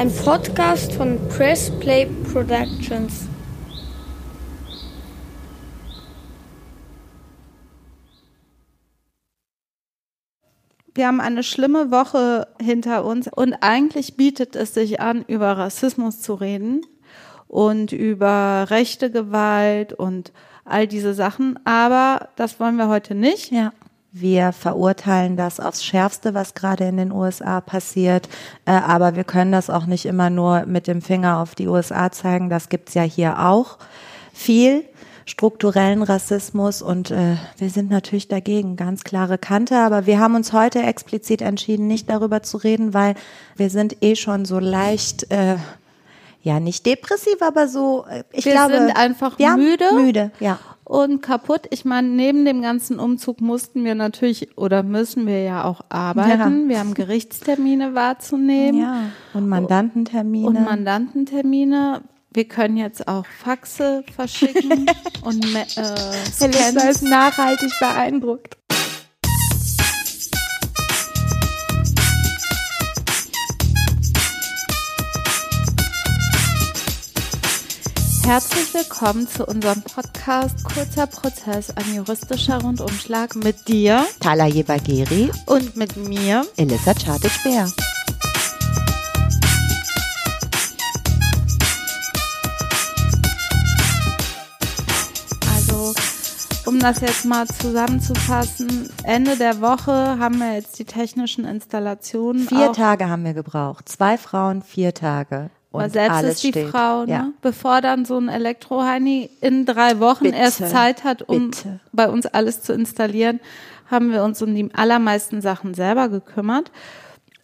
Ein Podcast von Press Play Productions. Wir haben eine schlimme Woche hinter uns und eigentlich bietet es sich an, über Rassismus zu reden und über rechte Gewalt und all diese Sachen. Aber das wollen wir heute nicht. Ja. Wir verurteilen das aufs Schärfste, was gerade in den USA passiert. Äh, aber wir können das auch nicht immer nur mit dem Finger auf die USA zeigen. Das gibt's ja hier auch viel strukturellen Rassismus und äh, wir sind natürlich dagegen, ganz klare Kante. Aber wir haben uns heute explizit entschieden, nicht darüber zu reden, weil wir sind eh schon so leicht, äh, ja nicht depressiv, aber so, äh, ich wir glaube, sind einfach ja, müde. müde, ja. Und kaputt. Ich meine, neben dem ganzen Umzug mussten wir natürlich oder müssen wir ja auch arbeiten. Ja. Wir haben Gerichtstermine wahrzunehmen. Ja, und Mandantentermine. Und Mandantentermine. Wir können jetzt auch Faxe verschicken und äh, Scans. ist nachhaltig beeindruckt. Herzlich willkommen zu unserem Podcast Kurzer Prozess, ein juristischer Rundumschlag mit dir Talaye Bagheri, und mit mir. Elissa Chartic-Bär. Also, um das jetzt mal zusammenzufassen, Ende der Woche haben wir jetzt die technischen Installationen. Vier Tage haben wir gebraucht. Zwei Frauen, vier Tage. Und Aber selbst alles ist die steht. Frau, ne? Ja. bevor dann so ein Elektroheini in drei Wochen Bitte, erst Zeit hat, um bitte. bei uns alles zu installieren, haben wir uns um die allermeisten Sachen selber gekümmert.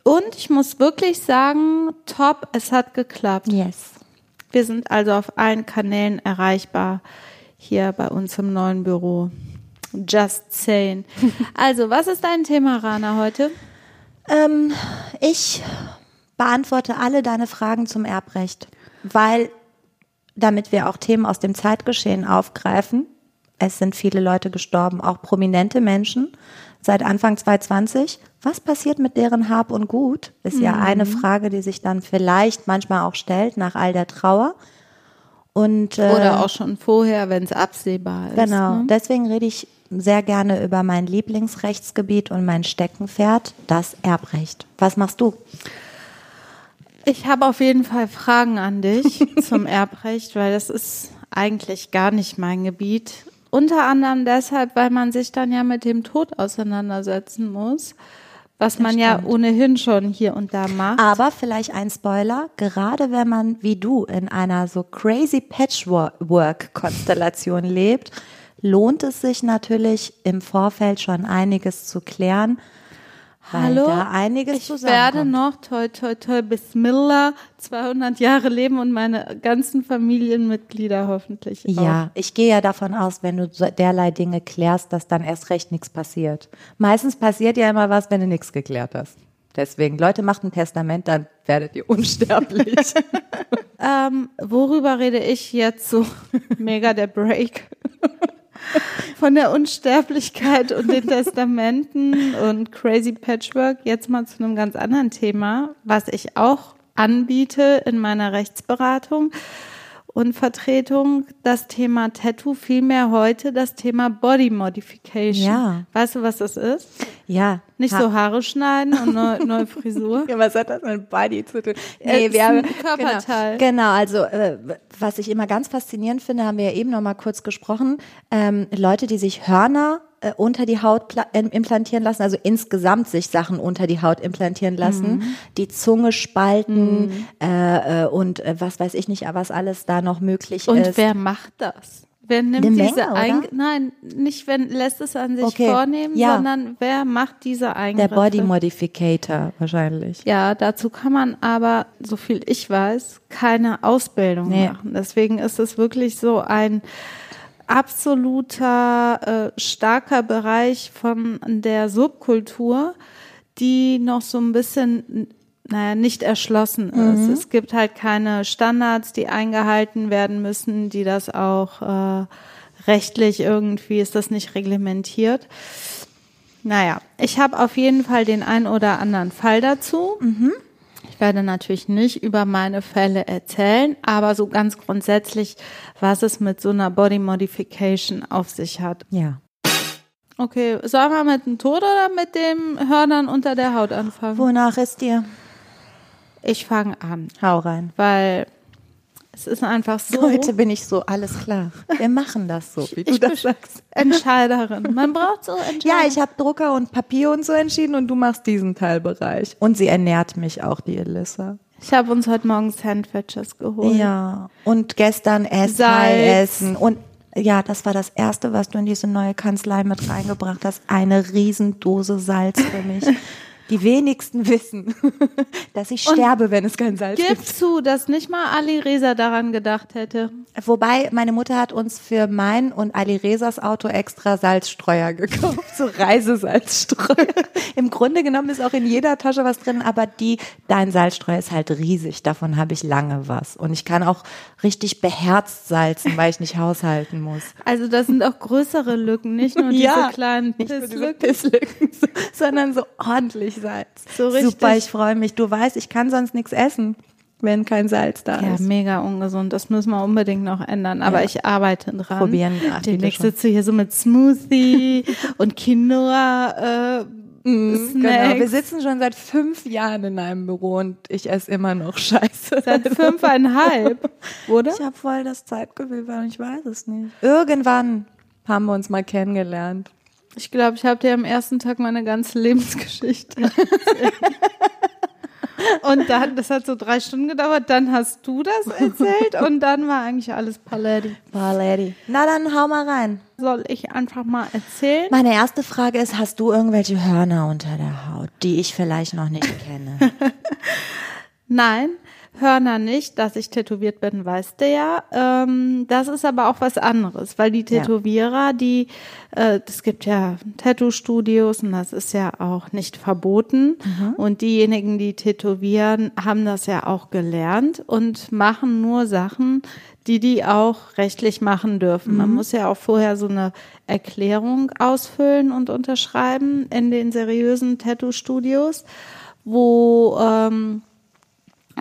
Und ich muss wirklich sagen, top, es hat geklappt. Yes. Wir sind also auf allen Kanälen erreichbar hier bei uns im neuen Büro. Just saying. Also, was ist dein Thema, Rana, heute? Ähm, ich beantworte alle deine Fragen zum Erbrecht, weil damit wir auch Themen aus dem Zeitgeschehen aufgreifen. Es sind viele Leute gestorben, auch prominente Menschen seit Anfang 2020. Was passiert mit deren Hab und Gut? Ist ja eine Frage, die sich dann vielleicht manchmal auch stellt nach all der Trauer. Und, äh, Oder auch schon vorher, wenn es absehbar ist. Genau, Ne? deswegen rede ich sehr gerne über mein Lieblingsrechtsgebiet und mein Steckenpferd, das Erbrecht. Was machst du? Ich habe auf jeden Fall Fragen an dich zum Erbrecht, weil das ist eigentlich gar nicht mein Gebiet. Unter anderem deshalb, weil man sich dann ja mit dem Tod auseinandersetzen muss, was man ja stimmt. ohnehin schon hier und da macht. Aber vielleicht ein Spoiler, gerade wenn man wie du in einer so crazy Patchwork-Konstellation lebt, lohnt es sich natürlich im Vorfeld schon einiges zu klären, Hallo? da einiges Ich werde noch, toi, toi, toi, Bismillah, 200 Jahre leben und meine ganzen Familienmitglieder hoffentlich auch. Ja, ich gehe ja davon aus, wenn du derlei Dinge klärst, dass dann erst recht nichts passiert. Meistens passiert ja immer was, wenn du nichts geklärt hast. Deswegen, Leute, macht ein Testament, dann werdet ihr unsterblich. Ähm, worüber rede ich jetzt so? Mega der Break. Von der Unsterblichkeit und den Testamenten und Crazy Patchwork jetzt mal zu einem ganz anderen Thema, was ich auch anbiete in meiner Rechtsberatung und Vertretung. Das Thema Tattoo, vielmehr heute das Thema Body Modification. Ja. Weißt du, was das ist? ja. Nicht Ha- so Haare schneiden und neue, neue Frisur. Ja, was hat das mit Body zu tun? Äh, ist ein Körperteil. Genau, genau also äh, was ich immer ganz faszinierend finde, haben wir ja eben noch mal kurz gesprochen, ähm, Leute, die sich Hörner äh, unter die Haut pla- implantieren lassen, also insgesamt sich Sachen unter die Haut implantieren lassen, Mhm. die Zunge spalten äh, äh, und äh, was weiß ich nicht, was alles da noch möglich Und ist. wer macht das? Wer nimmt Eine diese Menge? Eing Nein, nicht wenn lässt es an sich Okay, vornehmen, ja. sondern wer macht diese Der Eingriffe? Body Modificator wahrscheinlich. ja, dazu kann man aber, so viel ich weiß, keine Ausbildung Nee. machen. Deswegen ist es wirklich so ein absoluter äh, starker Bereich von der Subkultur, die noch so ein bisschen naja, nicht erschlossen ist. Es gibt halt keine Standards, die eingehalten werden müssen, die das auch äh, rechtlich irgendwie ist das nicht reglementiert. Naja, ich habe auf jeden Fall den ein oder anderen Fall dazu. Ich Ich werde natürlich nicht über meine Fälle erzählen, aber so ganz grundsätzlich, was es mit so einer Body Modification auf sich hat. Ja. Okay, sollen wir mit dem Tod oder mit dem Hörnern unter der Haut anfangen? Wonach ist dir? Ich fange an, Hau rein. weil es ist einfach so. Heute bin ich so, alles klar. Wir machen das so, wie du ich das sagst. Entscheiderin. Man braucht so Entscheider. Ja, ich habe Drucker und Papier und so entschieden und du machst diesen Teilbereich. Und sie ernährt mich auch, die Elissa. Ich habe uns heute Morgen Sandwiches geholt. Ja. Und gestern Essen, Salz. Essen. Und ja, das war das Erste, was du in diese neue Kanzlei mit reingebracht hast. Eine Riesendose Salz für mich. Die wenigsten wissen, dass ich sterbe, wenn es kein Salz Gib gibt. zu, dass nicht mal Ali Reza daran gedacht hätte. Wobei, meine Mutter hat uns für mein und Ali Resas Auto extra Salzstreuer gekauft, so Reisesalzstreuer. Im Grunde genommen ist auch in jeder Tasche was drin, aber die, dein Salzstreuer ist halt riesig, davon habe ich lange was. Und ich kann auch richtig beherzt salzen, weil ich nicht haushalten muss. Also das sind auch größere Lücken, nicht nur diese kleinen nur diese Pisslücken. Pisslücken, so- sondern so ordentlich Salz. So richtig. Super, ich freue mich. Du weißt, ich kann sonst nichts essen, wenn kein Salz da Ja, ist. mega ungesund. Das müssen wir unbedingt noch ändern. Aber Ja. ich arbeite dran. Probieren ach, Demnächst schon. sitze ich hier so mit Smoothie und Quinoa. Äh, Mhm, Genau, Snacks. wir sitzen schon seit fünf Jahren in einem Büro und ich esse immer noch Scheiße. seit fünfeinhalb, oder? Ich habe voll das Zeitgefühl, weil ich weiß es nicht. Irgendwann haben wir uns mal kennengelernt. Ich glaube, ich habe dir am ersten Tag meine ganze Lebensgeschichte. Und dann, das hat so drei Stunden gedauert, dann hast du das erzählt und dann war eigentlich alles Paletti. Paletti. Na dann hau mal rein. Soll ich einfach mal erzählen? Meine erste Frage ist, hast du irgendwelche Hörner unter der Haut, die ich vielleicht noch nicht kenne? Nein, Hörner nicht, dass ich tätowiert bin, weißt du ja. Ähm, das ist aber auch was anderes, weil die. Tätowierer, die, äh, es gibt ja Tattoo-Studios und das ist ja auch nicht verboten. Und diejenigen, die tätowieren, haben das ja auch gelernt und machen nur Sachen, die die auch rechtlich machen dürfen. Man muss ja auch vorher so eine Erklärung ausfüllen und unterschreiben in den seriösen Tattoo-Studios, wo ähm,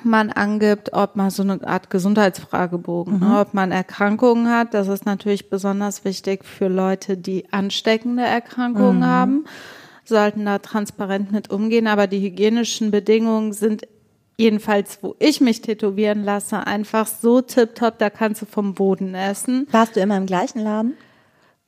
man angibt, ob man so eine Art Gesundheitsfragebogen, ne, ob man Erkrankungen hat. Das ist natürlich besonders wichtig für Leute, die ansteckende Erkrankungen haben, sollten da transparent mit umgehen. Aber die hygienischen Bedingungen sind jedenfalls, wo ich mich tätowieren lasse, einfach so tipptopp, da kannst du vom Boden essen. Warst du immer im gleichen Laden?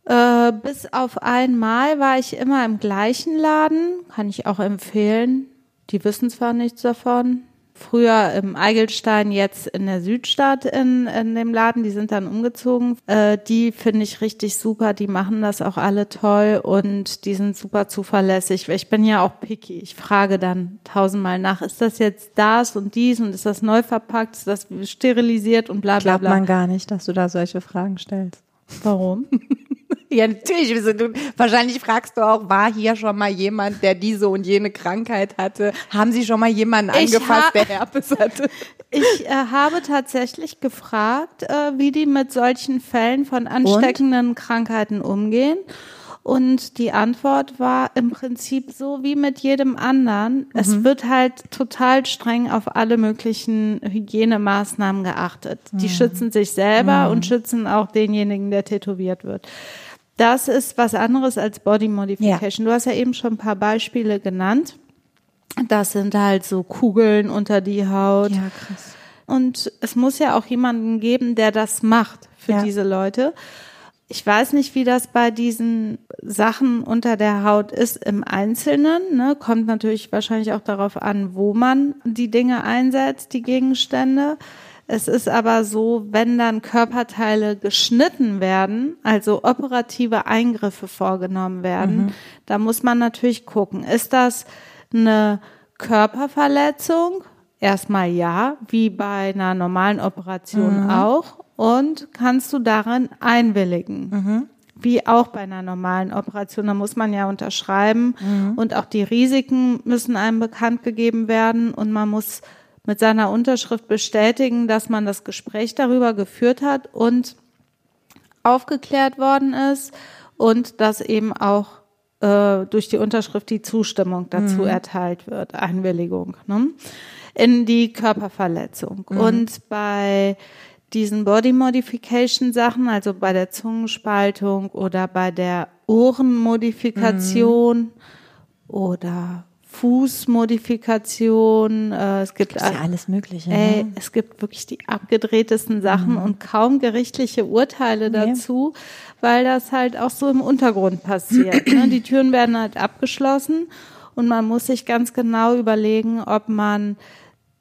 Äh, bis auf einmal war ich immer im gleichen Laden, kann ich auch empfehlen. Die wissen zwar nichts davon. Früher im Eigelstein, jetzt in der Südstadt in, in dem Laden, die sind dann umgezogen. Äh, die finde ich richtig super, die machen das auch alle toll und die sind super zuverlässig. Ich bin ja auch picky. Ich frage dann tausendmal nach, ist das jetzt das und dies und ist das neu verpackt, ist das sterilisiert und bla bla Glaubt bla. man gar nicht, dass du da solche Fragen stellst. Warum? Ja, natürlich. Du, wahrscheinlich fragst du auch, war hier schon mal jemand, der diese und jene Krankheit hatte? Haben Sie schon mal jemanden Ich angefasst, der Herpes hatte? Ich äh, habe tatsächlich gefragt, äh, wie die mit solchen Fällen von ansteckenden Krankheiten umgehen. Und die Antwort war im Prinzip so wie mit jedem anderen. Es wird halt total streng auf alle möglichen Hygienemaßnahmen geachtet. Die schützen sich selber und schützen auch denjenigen, der tätowiert wird. Das ist was anderes als Body Modification. Du hast ja eben schon ein paar Beispiele genannt. Das sind halt so Kugeln unter die Haut. krass. Und es muss ja auch jemanden geben, der das macht für Ja. diese Leute. Ich weiß nicht, wie das bei diesen Sachen unter der Haut ist im Einzelnen. Ne? Kommt natürlich wahrscheinlich auch darauf an, wo man die Dinge einsetzt, die Gegenstände. Es ist aber so, wenn dann Körperteile geschnitten werden, also operative Eingriffe vorgenommen werden, da muss man natürlich gucken, ist das eine Körperverletzung? Erstmal ja, wie bei einer normalen Operation auch. Und kannst du darin einwilligen? Wie auch bei einer normalen Operation, da muss man ja unterschreiben und auch die Risiken müssen einem bekannt gegeben werden und man muss mit seiner Unterschrift bestätigen, dass man das Gespräch darüber geführt hat und aufgeklärt worden ist und dass eben auch äh, durch die Unterschrift die Zustimmung dazu Mhm. erteilt wird, Einwilligung, ne? in die Körperverletzung. Mhm. Und bei diesen Body Modification Sachen, also bei der Zungenspaltung oder bei der Ohrenmodifikation oder Fußmodifikation, äh, es gibt ja alles Mögliche. Ey, ne? es gibt wirklich die abgedrehtesten Sachen und kaum gerichtliche Urteile Nee. dazu, weil das halt auch so im Untergrund passiert. ne? Die Türen werden halt abgeschlossen und man muss sich ganz genau überlegen, ob man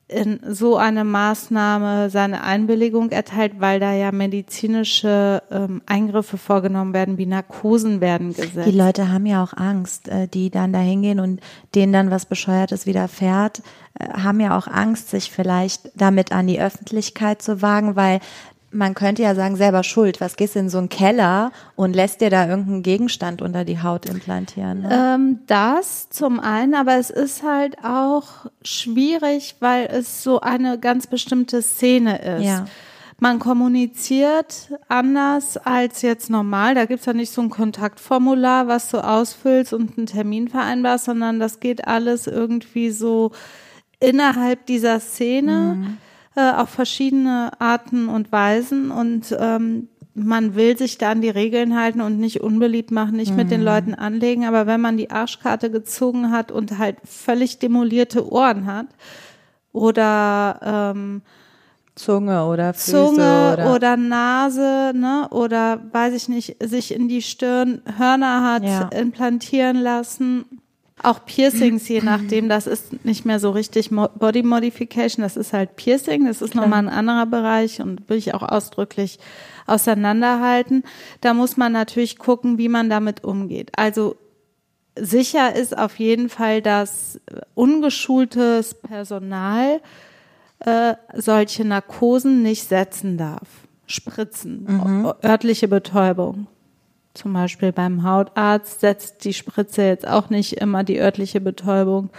in so eine Maßnahme seine Einwilligung erteilt, weil da ja medizinische ähm, Eingriffe vorgenommen werden, wie Narkosen werden gesetzt. Die Leute haben ja auch Angst, äh, die dann da hingehen und denen dann was Bescheuertes widerfährt, äh, haben ja auch Angst, sich vielleicht damit an die Öffentlichkeit zu wagen, weil man könnte ja sagen, selber schuld. Was gehst du in so einen Keller und lässt dir da irgendeinen Gegenstand unter die Haut implantieren? Ne? Ähm, das zum einen, aber es ist halt auch schwierig, weil es so eine ganz bestimmte Szene ist. Ja. Man kommuniziert anders als jetzt normal. Da gibt's ja nicht so ein Kontaktformular, was du ausfüllst und einen Termin vereinbarst, sondern das geht alles irgendwie so innerhalb dieser Szene äh, auf verschiedene Arten und Weisen und ähm, man will sich da an die Regeln halten und nicht unbeliebt machen, nicht mit den Leuten anlegen, aber wenn man die Arschkarte gezogen hat und halt völlig demolierte Ohren hat oder ähm, Zunge oder Füße Zunge oder, oder, Nase, ne, oder weiß ich nicht, sich in die Stirn Hörner hat Ja. implantieren lassen. Auch Piercings, je nachdem, das ist nicht mehr so richtig Body Modification, das ist halt Piercing, das ist nochmal ein anderer Bereich und will ich auch ausdrücklich auseinanderhalten. Da muss man natürlich gucken, wie man damit umgeht. Also sicher ist auf jeden Fall, dass ungeschultes Personal äh, solche Narkosen nicht setzen darf. Spritzen, o- örtliche Betäubung. Zum Beispiel beim Hautarzt setzt die Spritze jetzt auch nicht immer die örtliche Betäubung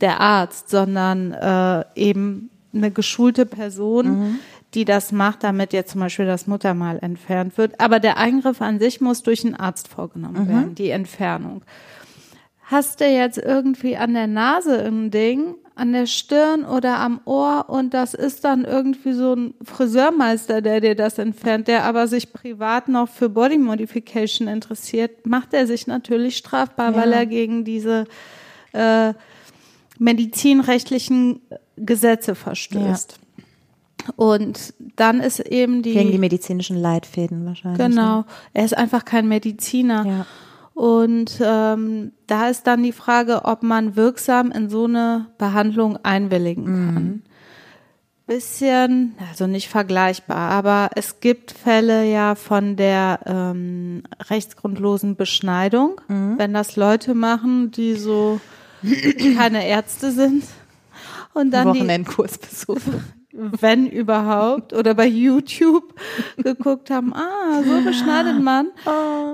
der Arzt, sondern äh, eben eine geschulte Person, die das macht, damit jetzt zum Beispiel das Muttermal entfernt wird. Aber der Eingriff an sich muss durch einen Arzt vorgenommen werden, die Entfernung. Hast du jetzt irgendwie an der Nase ein Ding, an der Stirn oder am Ohr und das ist dann irgendwie so ein Friseurmeister, der dir das entfernt, der aber sich privat noch für Body Modification interessiert, macht er sich natürlich strafbar, weil er gegen diese äh, medizinrechtlichen Gesetze verstößt. Und dann ist eben die gegen die medizinischen Leitfäden wahrscheinlich. Genau. Er ist einfach kein Mediziner. Ja. Und ähm, da ist dann die Frage, ob man wirksam in so eine Behandlung einwilligen kann. Bisschen, also nicht vergleichbar, aber es gibt Fälle ja von der ähm, rechtsgrundlosen Beschneidung, wenn das Leute machen, die so keine Ärzte sind und dann die, Wochenendkurs besuchen. Wenn überhaupt, oder bei YouTube geguckt haben, ah, so beschneidet man.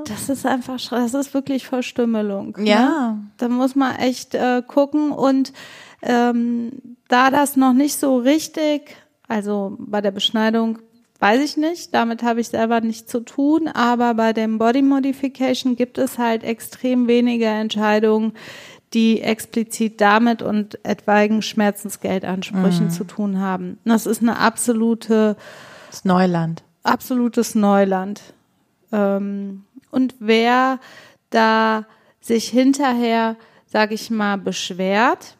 Das ist einfach, das ist wirklich Verstümmelung. Ne? Ja. Da muss man echt äh, gucken und ähm, da das noch nicht so richtig, also bei der Beschneidung weiß ich nicht, damit habe ich selber nichts zu tun, aber bei dem Body Modification gibt es halt extrem wenige Entscheidungen, die explizit damit und etwaigen Schmerzensgeldansprüchen zu tun haben. Das ist eine absolute Das Neuland. absolutes Neuland. Ähm, und wer da sich hinterher, sage ich mal, beschwert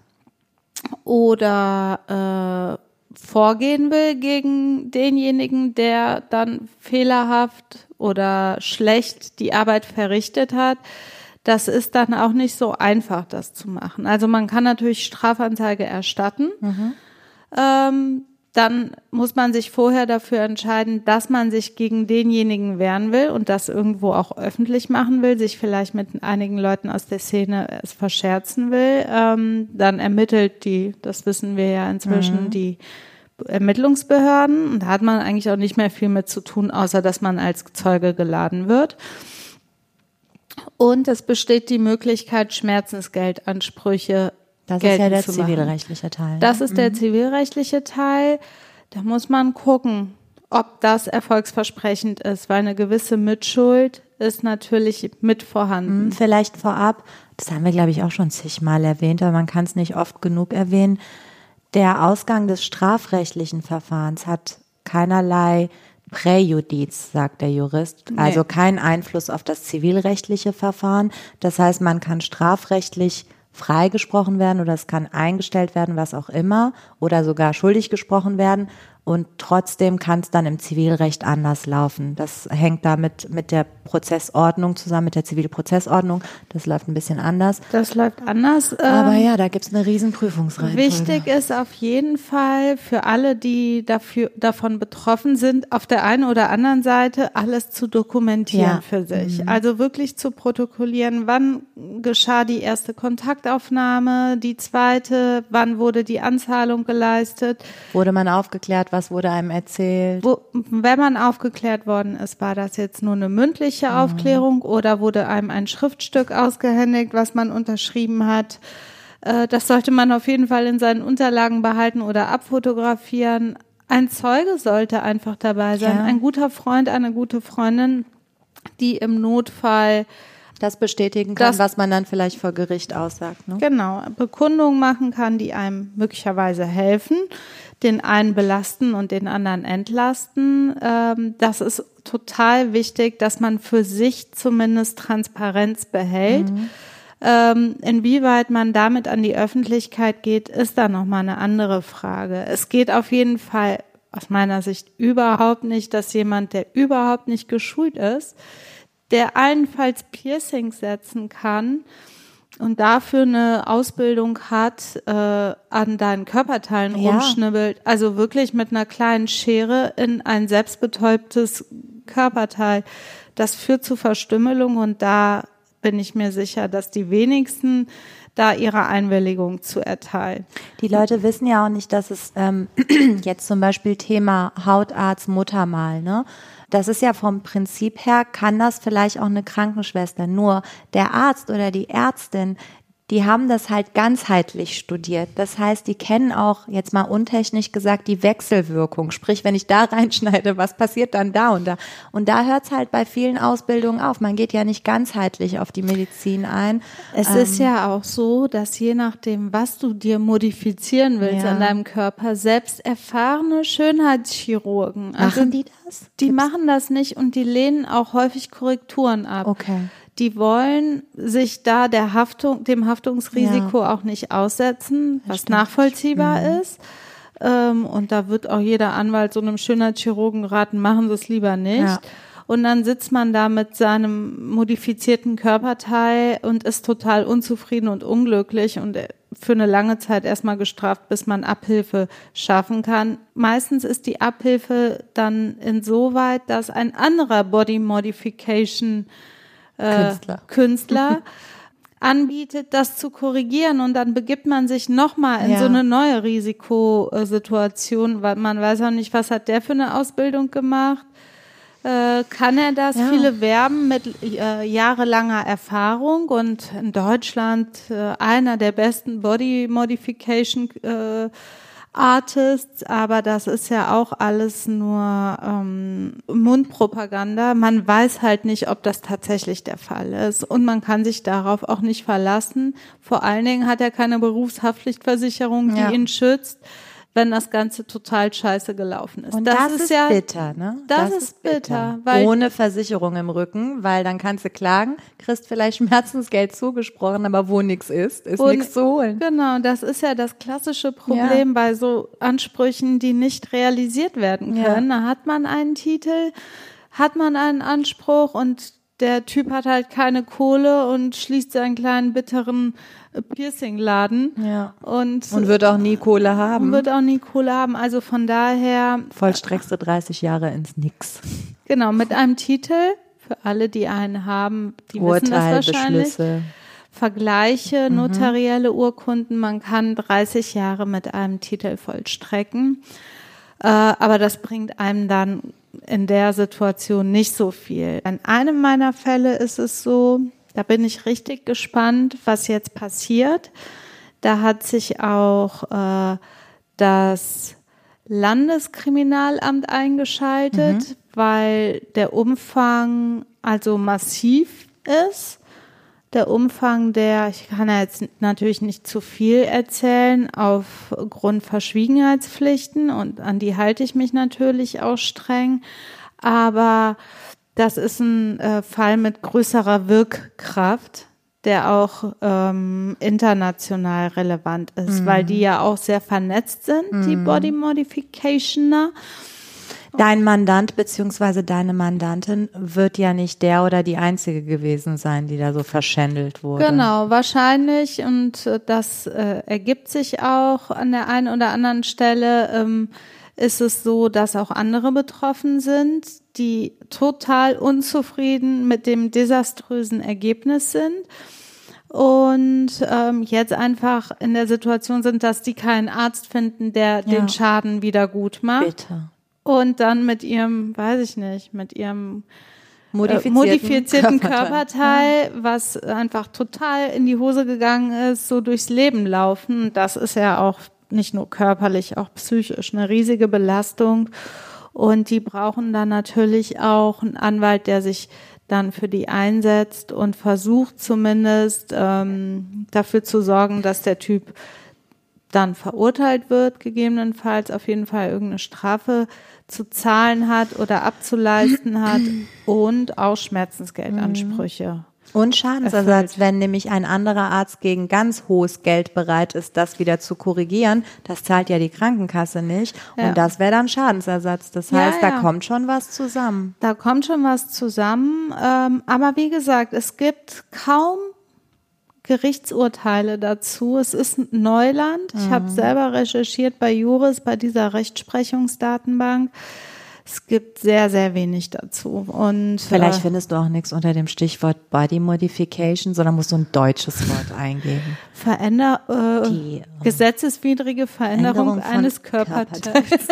oder äh, vorgehen will gegen denjenigen, der dann fehlerhaft oder schlecht die Arbeit verrichtet hat, das ist dann auch nicht so einfach, das zu machen. Also man kann natürlich Strafanzeige erstatten. Ähm, dann muss man sich vorher dafür entscheiden, dass man sich gegen denjenigen wehren will und das irgendwo auch öffentlich machen will, sich vielleicht mit einigen Leuten aus der Szene es verscherzen will. Ähm, dann ermittelt die, das wissen wir ja inzwischen, die Ermittlungsbehörden. Und da hat man eigentlich auch nicht mehr viel mit zu tun, außer dass man als Zeuge geladen wird. Und es besteht die Möglichkeit, Schmerzensgeldansprüche Das ist ja der zivilrechtliche Teil. Das ist der zivilrechtliche Teil. Da muss man gucken, ob das erfolgsversprechend ist, weil eine gewisse Mitschuld ist natürlich mit vorhanden. Hm, Vielleicht vorab, das haben wir, glaube ich, auch schon zigmal erwähnt, aber man kann es nicht oft genug erwähnen. Der Ausgang des strafrechtlichen Verfahrens hat keinerlei Präjudiz, sagt der Jurist, also keinen Einfluss auf das zivilrechtliche Verfahren. Das heißt, man kann strafrechtlich freigesprochen werden oder es kann eingestellt werden, was auch immer, oder sogar schuldig gesprochen werden. Und trotzdem kann es dann im Zivilrecht anders laufen. Das hängt damit mit der Prozessordnung zusammen, mit der Zivilprozessordnung. Das läuft ein bisschen anders. Das läuft anders. Aber ähm, ja, da gibt's eine riesen Prüfungsreihe. Wichtig ist auf jeden Fall für alle, die dafür, davon betroffen sind, auf der einen oder anderen Seite alles zu dokumentieren Ja. für sich. Also wirklich zu protokollieren, wann geschah die erste Kontaktaufnahme, die zweite, wann wurde die Anzahlung geleistet. Wurde man aufgeklärt, was wurde einem erzählt? Wo, wenn man aufgeklärt worden ist, war das jetzt nur eine mündliche Aufklärung oder wurde einem ein Schriftstück ausgehändigt, was man unterschrieben hat? Äh, Das sollte man auf jeden Fall in seinen Unterlagen behalten oder abfotografieren. Ein Zeuge sollte einfach dabei sein. Ja. Ein guter Freund, eine gute Freundin, die im Notfall Das bestätigen kann, Das- was man dann vielleicht vor Gericht aussagt. Ne? Genau, Bekundungen machen kann, die einem möglicherweise helfen, den einen belasten und den anderen entlasten. Ähm, das ist total wichtig, dass man für sich zumindest Transparenz behält. Ähm, inwieweit man damit an die Öffentlichkeit geht, ist da nochmal eine andere Frage. Es geht auf jeden Fall aus meiner Sicht überhaupt nicht, dass jemand, der überhaupt nicht geschult ist, der allenfalls Piercings setzen kann und dafür eine Ausbildung hat, äh, an deinen Körperteilen Ja. rumschnibbelt, also wirklich mit einer kleinen Schere in ein selbstbetäubtes Körperteil. Das führt zu Verstümmelung und da bin ich mir sicher, dass die wenigsten da ihre Einwilligung zu erteilen. Die Leute wissen ja auch nicht, dass es ähm, jetzt zum Beispiel Thema Hautarzt, Muttermal, ne? Das ist ja vom Prinzip her, kann das vielleicht auch eine Krankenschwester. Nur der Arzt oder die Ärztin, die haben das halt ganzheitlich studiert. Das heißt, die kennen auch, jetzt mal untechnisch gesagt, die Wechselwirkung. Sprich, wenn ich da reinschneide, was passiert dann da und da? Und da hört es halt bei vielen Ausbildungen auf. Man geht ja nicht ganzheitlich auf die Medizin ein. Es Ähm. ist ja auch so, dass je nachdem, was du dir modifizieren willst Ja. an deinem Körper, selbst erfahrene Schönheitschirurgen, also Machen die das? die machen das nicht und die lehnen auch häufig Korrekturen ab. Okay. Die wollen sich da der Haftung, dem Haftungsrisiko auch nicht aussetzen, was nachvollziehbar Mhm. ist. Ähm, und da wird auch jeder Anwalt so einem Schönheitschirurgen raten, machen Sie es lieber nicht. Ja. Und dann sitzt man da mit seinem modifizierten Körperteil und ist total unzufrieden und unglücklich und äh, für eine lange Zeit erstmal gestraft, bis man Abhilfe schaffen kann. Meistens ist die Abhilfe dann insoweit, dass ein anderer Body Modification äh, Künstler. Künstler anbietet, das zu korrigieren und dann begibt man sich nochmal in Ja. so eine neue Risikosituation, weil man weiß auch nicht, was hat der für eine Ausbildung gemacht. Äh, kann er das? Ja. Viele werben mit äh, jahrelanger Erfahrung und in Deutschland äh, einer der besten Body Modification äh, Artists, aber das ist ja auch alles nur ähm, Mundpropaganda. Man weiß halt nicht, ob das tatsächlich der Fall ist und man kann sich darauf auch nicht verlassen. Vor allen Dingen hat er keine Berufshaftpflichtversicherung, die Ja. ihn schützt, wenn das Ganze total scheiße gelaufen ist. Und das, ist, ja bitter, ne? das ist bitter, weil- ohne Versicherung im Rücken, weil dann kannst du klagen, kriegst vielleicht Schmerzensgeld zugesprochen, aber wo nichts ist, ist nichts zu holen. Genau, das ist ja das klassische Problem bei so Ansprüchen, die nicht realisiert werden Ja. können. Da hat man einen Titel, hat man einen Anspruch und der Typ hat halt keine Kohle und schließt seinen kleinen bitteren Piercing-Laden Ja. und, Und wird auch nie Kohle haben. wird auch nie Kohle haben. Also von daher, Vollstreckst du 30 Jahre ins Nix. genau, mit einem Titel, für alle, die einen haben, die wissen das Urteil, wahrscheinlich. Beschlüsse. Vergleiche, notarielle Urkunden, man kann 30 Jahre mit einem Titel vollstrecken. Äh, aber das bringt einem dann in der Situation nicht so viel. In einem meiner Fälle ist es so, da bin ich richtig gespannt, was jetzt passiert. Da hat sich auch äh, das Landeskriminalamt eingeschaltet, weil der Umfang also massiv ist. Der Umfang der, ich kann ja jetzt natürlich nicht zu viel erzählen, aufgrund Verschwiegenheitspflichten und an die halte ich mich natürlich auch streng. Aber das ist ein äh, Fall mit größerer Wirkkraft, der auch ähm, international relevant ist, mhm. weil die ja auch sehr vernetzt sind, mhm. die Body Modificationer. Dein Mandant beziehungsweise deine Mandantin wird ja nicht der oder die einzige gewesen sein, die da so verschändelt wurde. Genau, wahrscheinlich und äh, das äh, ergibt sich auch an der einen oder anderen Stelle. Ähm, ist es so, dass auch andere betroffen sind, die total unzufrieden mit dem desaströsen Ergebnis sind und ähm, jetzt einfach in der Situation sind, dass die keinen Arzt finden, der ja. den Schaden wieder gut macht. Bitte. Und dann mit ihrem, weiß ich nicht, mit ihrem äh, modifizierten, modifizierten Körperteil, Körperteil ja. was einfach total in die Hose gegangen ist, so durchs Leben laufen. Das ist ja auch nicht nur körperlich, auch psychisch eine riesige Belastung. Und die brauchen dann natürlich auch einen Anwalt, der sich dann für die einsetzt und versucht zumindest ähm, dafür zu sorgen, dass der Typ dann verurteilt wird, gegebenenfalls auf jeden Fall irgendeine Strafe zu zahlen hat oder abzuleisten hat und auch Schmerzensgeldansprüche und Schadensersatz, erfüllt. wenn nämlich ein anderer Arzt gegen ganz hohes Geld bereit ist, das wieder zu korrigieren, das zahlt ja die Krankenkasse nicht. Ja. Und das wäre dann Schadensersatz. Das heißt, ja, ja. da kommt schon was zusammen. Da kommt schon was zusammen. Ähm, aber wie gesagt, es gibt kaum Gerichtsurteile dazu. Es ist Neuland. Ich mhm. habe selber recherchiert bei Juris, bei dieser Rechtsprechungsdatenbank. Es gibt sehr, sehr wenig dazu. Und vielleicht äh, findest du auch nichts unter dem Stichwort Body Modification, sondern musst du ein deutsches Wort eingeben. Veränder äh, Die, äh, gesetzeswidrige Veränderung eines Körperteils.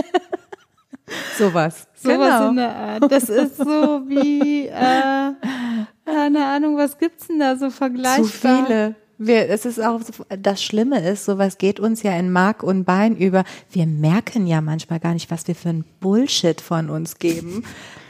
Sowas. Sowas genau. in der Art. Das ist so wie, äh, keine Ahnung, was gibt's denn da so vergleichbar? Zu viele. Wir, es ist auch das Schlimme ist, sowas geht uns ja in Mark und Bein über. Wir merken ja manchmal gar nicht, was wir für ein Bullshit von uns geben,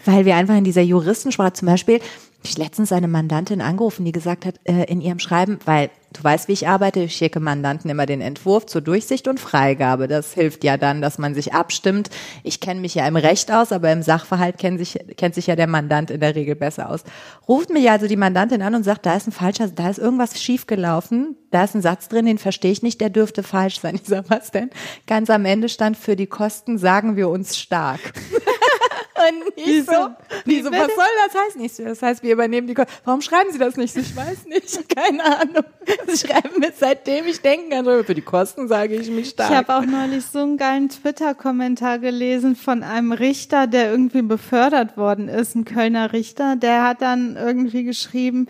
weil wir einfach in dieser Juristensprache zum Beispiel ich letztens eine Mandantin angerufen, die gesagt hat, äh, in ihrem Schreiben, weil du weißt, wie ich arbeite, ich schicke Mandanten immer den Entwurf zur Durchsicht und Freigabe. Das hilft ja dann, dass man sich abstimmt. Ich kenne mich ja im Recht aus, aber im Sachverhalt kennt sich, kennt sich ja der Mandant in der Regel besser aus. Ruft mich also die Mandantin an und sagt, da ist ein falscher, da ist irgendwas schiefgelaufen, da ist ein Satz drin, den verstehe ich nicht, der dürfte falsch sein. Ich sag, was denn? Ganz am Ende stand, für die Kosten sagen wir uns stark. Und nicht so, nie so, was soll das heißen? Nicht so, das heißt, wir übernehmen die Kosten. Warum schreiben Sie das nicht? Ich weiß nicht, keine Ahnung. Sie schreiben mir seitdem ich denken kann, für die Kosten sage ich mich stark. Ich habe auch neulich so einen geilen Twitter-Kommentar gelesen von einem Richter, der irgendwie befördert worden ist, ein Kölner Richter. Der hat dann irgendwie geschrieben,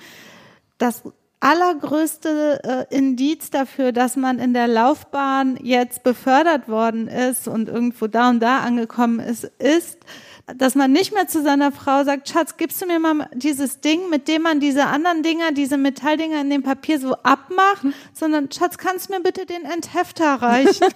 das allergrößte äh, Indiz dafür, dass man in der Laufbahn jetzt befördert worden ist und irgendwo da und da angekommen ist, ist, dass man nicht mehr zu seiner Frau sagt, Schatz, gibst du mir mal dieses Ding, mit dem man diese anderen Dinger, diese Metalldinger in dem Papier so abmacht, hm. sondern Schatz, kannst du mir bitte den Enthefter reichen?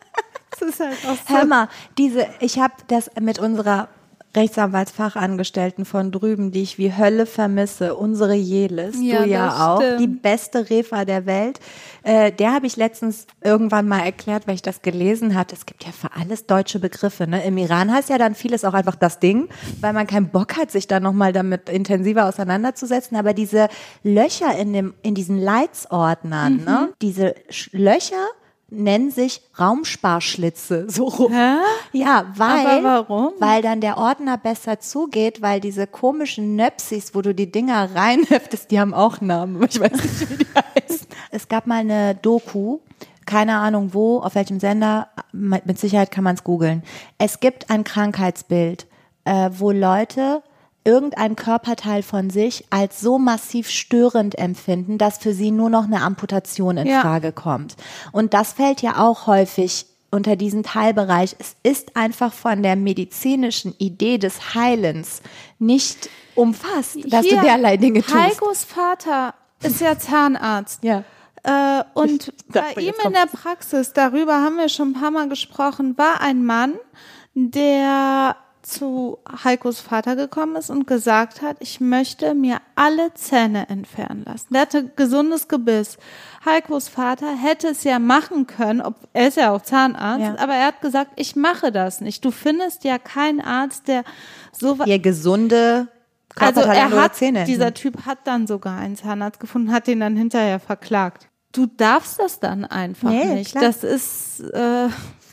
das ist halt auch so. Hör mal, diese, ich habe das mit unserer Rechtsanwaltsfachangestellten von drüben, die ich wie Hölle vermisse, unsere Jelis, ja, du ja auch, stimmt. die beste Refa der Welt. Äh, der habe ich letztens irgendwann mal erklärt, weil ich das gelesen hatte. Es gibt ja für alles deutsche Begriffe. Ne? Im Iran heißt ja dann vieles auch einfach das Ding, weil man keinen Bock hat, sich da nochmal damit intensiver auseinanderzusetzen. Aber diese Löcher in dem in diesen Leitsordnern, ne? mhm. ne? diese Löcher nennen sich Raumsparschlitze so rum. Hä? Ja, weil Aber warum? weil dann der Ordner besser zugeht, weil diese komischen Nöpsis, wo du die Dinger reinheftest, die haben auch Namen, ich weiß nicht, wie die heißen. Es gab mal eine Doku, keine Ahnung wo, auf welchem Sender, mit Sicherheit kann man es googeln. Es gibt ein Krankheitsbild, äh, wo Leute irgendein Körperteil von sich als so massiv störend empfinden, dass für sie nur noch eine Amputation in ja. Frage kommt. Und das fällt ja auch häufig unter diesen Teilbereich. Es ist einfach von der medizinischen Idee des Heilens nicht umfasst, dass Hier, du derlei Dinge tust. Heikos Vater ist ja Zahnarzt. Ja. Äh, und bei ihm in der Praxis, darüber haben wir schon ein paar Mal gesprochen, war ein Mann, der zu Heikos Vater gekommen ist und gesagt hat, ich möchte mir alle Zähne entfernen lassen. Der hatte gesundes Gebiss. Heikos Vater hätte es ja machen können, ob, er ist ja auch Zahnarzt, Ja. aber er hat gesagt, ich mache das nicht. Du findest ja keinen Arzt, der so wa- Ihr gesunde also er hat, Zähne. dieser Typ hat dann sogar einen Zahnarzt gefunden, hat den dann hinterher verklagt. Du darfst das dann einfach Nee, nicht. klar. Das ist, äh,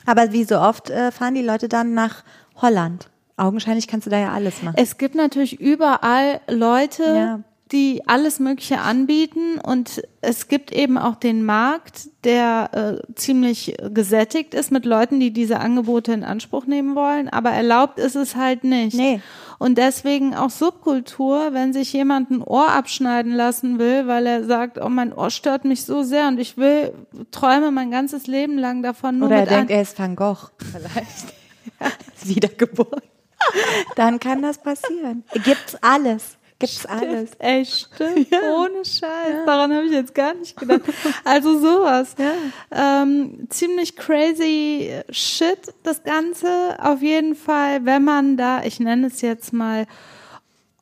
Aber wie so oft äh, fahren die Leute dann nach Holland. Augenscheinlich kannst du da ja alles machen. es gibt natürlich überall Leute, Ja. die alles Mögliche anbieten und es gibt eben auch den Markt, der äh, ziemlich gesättigt ist mit Leuten, die diese Angebote in Anspruch nehmen wollen, aber erlaubt ist es halt nicht. Nee. Und deswegen auch Subkultur, wenn sich jemand ein Ohr abschneiden lassen will, weil er sagt, oh, mein Ohr stört mich so sehr und ich will, träume mein ganzes Leben lang davon nur Oder er denkt, er ist Van Gogh. Vielleicht. Ist Wiedergeboren. Dann kann das passieren. Gibt's alles. Gibt's alles. Ey, stimmt. Ohne Scheiß. Daran habe ich jetzt gar nicht gedacht. Also sowas. Ähm, ziemlich crazy shit, das Ganze. Auf jeden Fall, wenn man da, ich nenne es jetzt mal,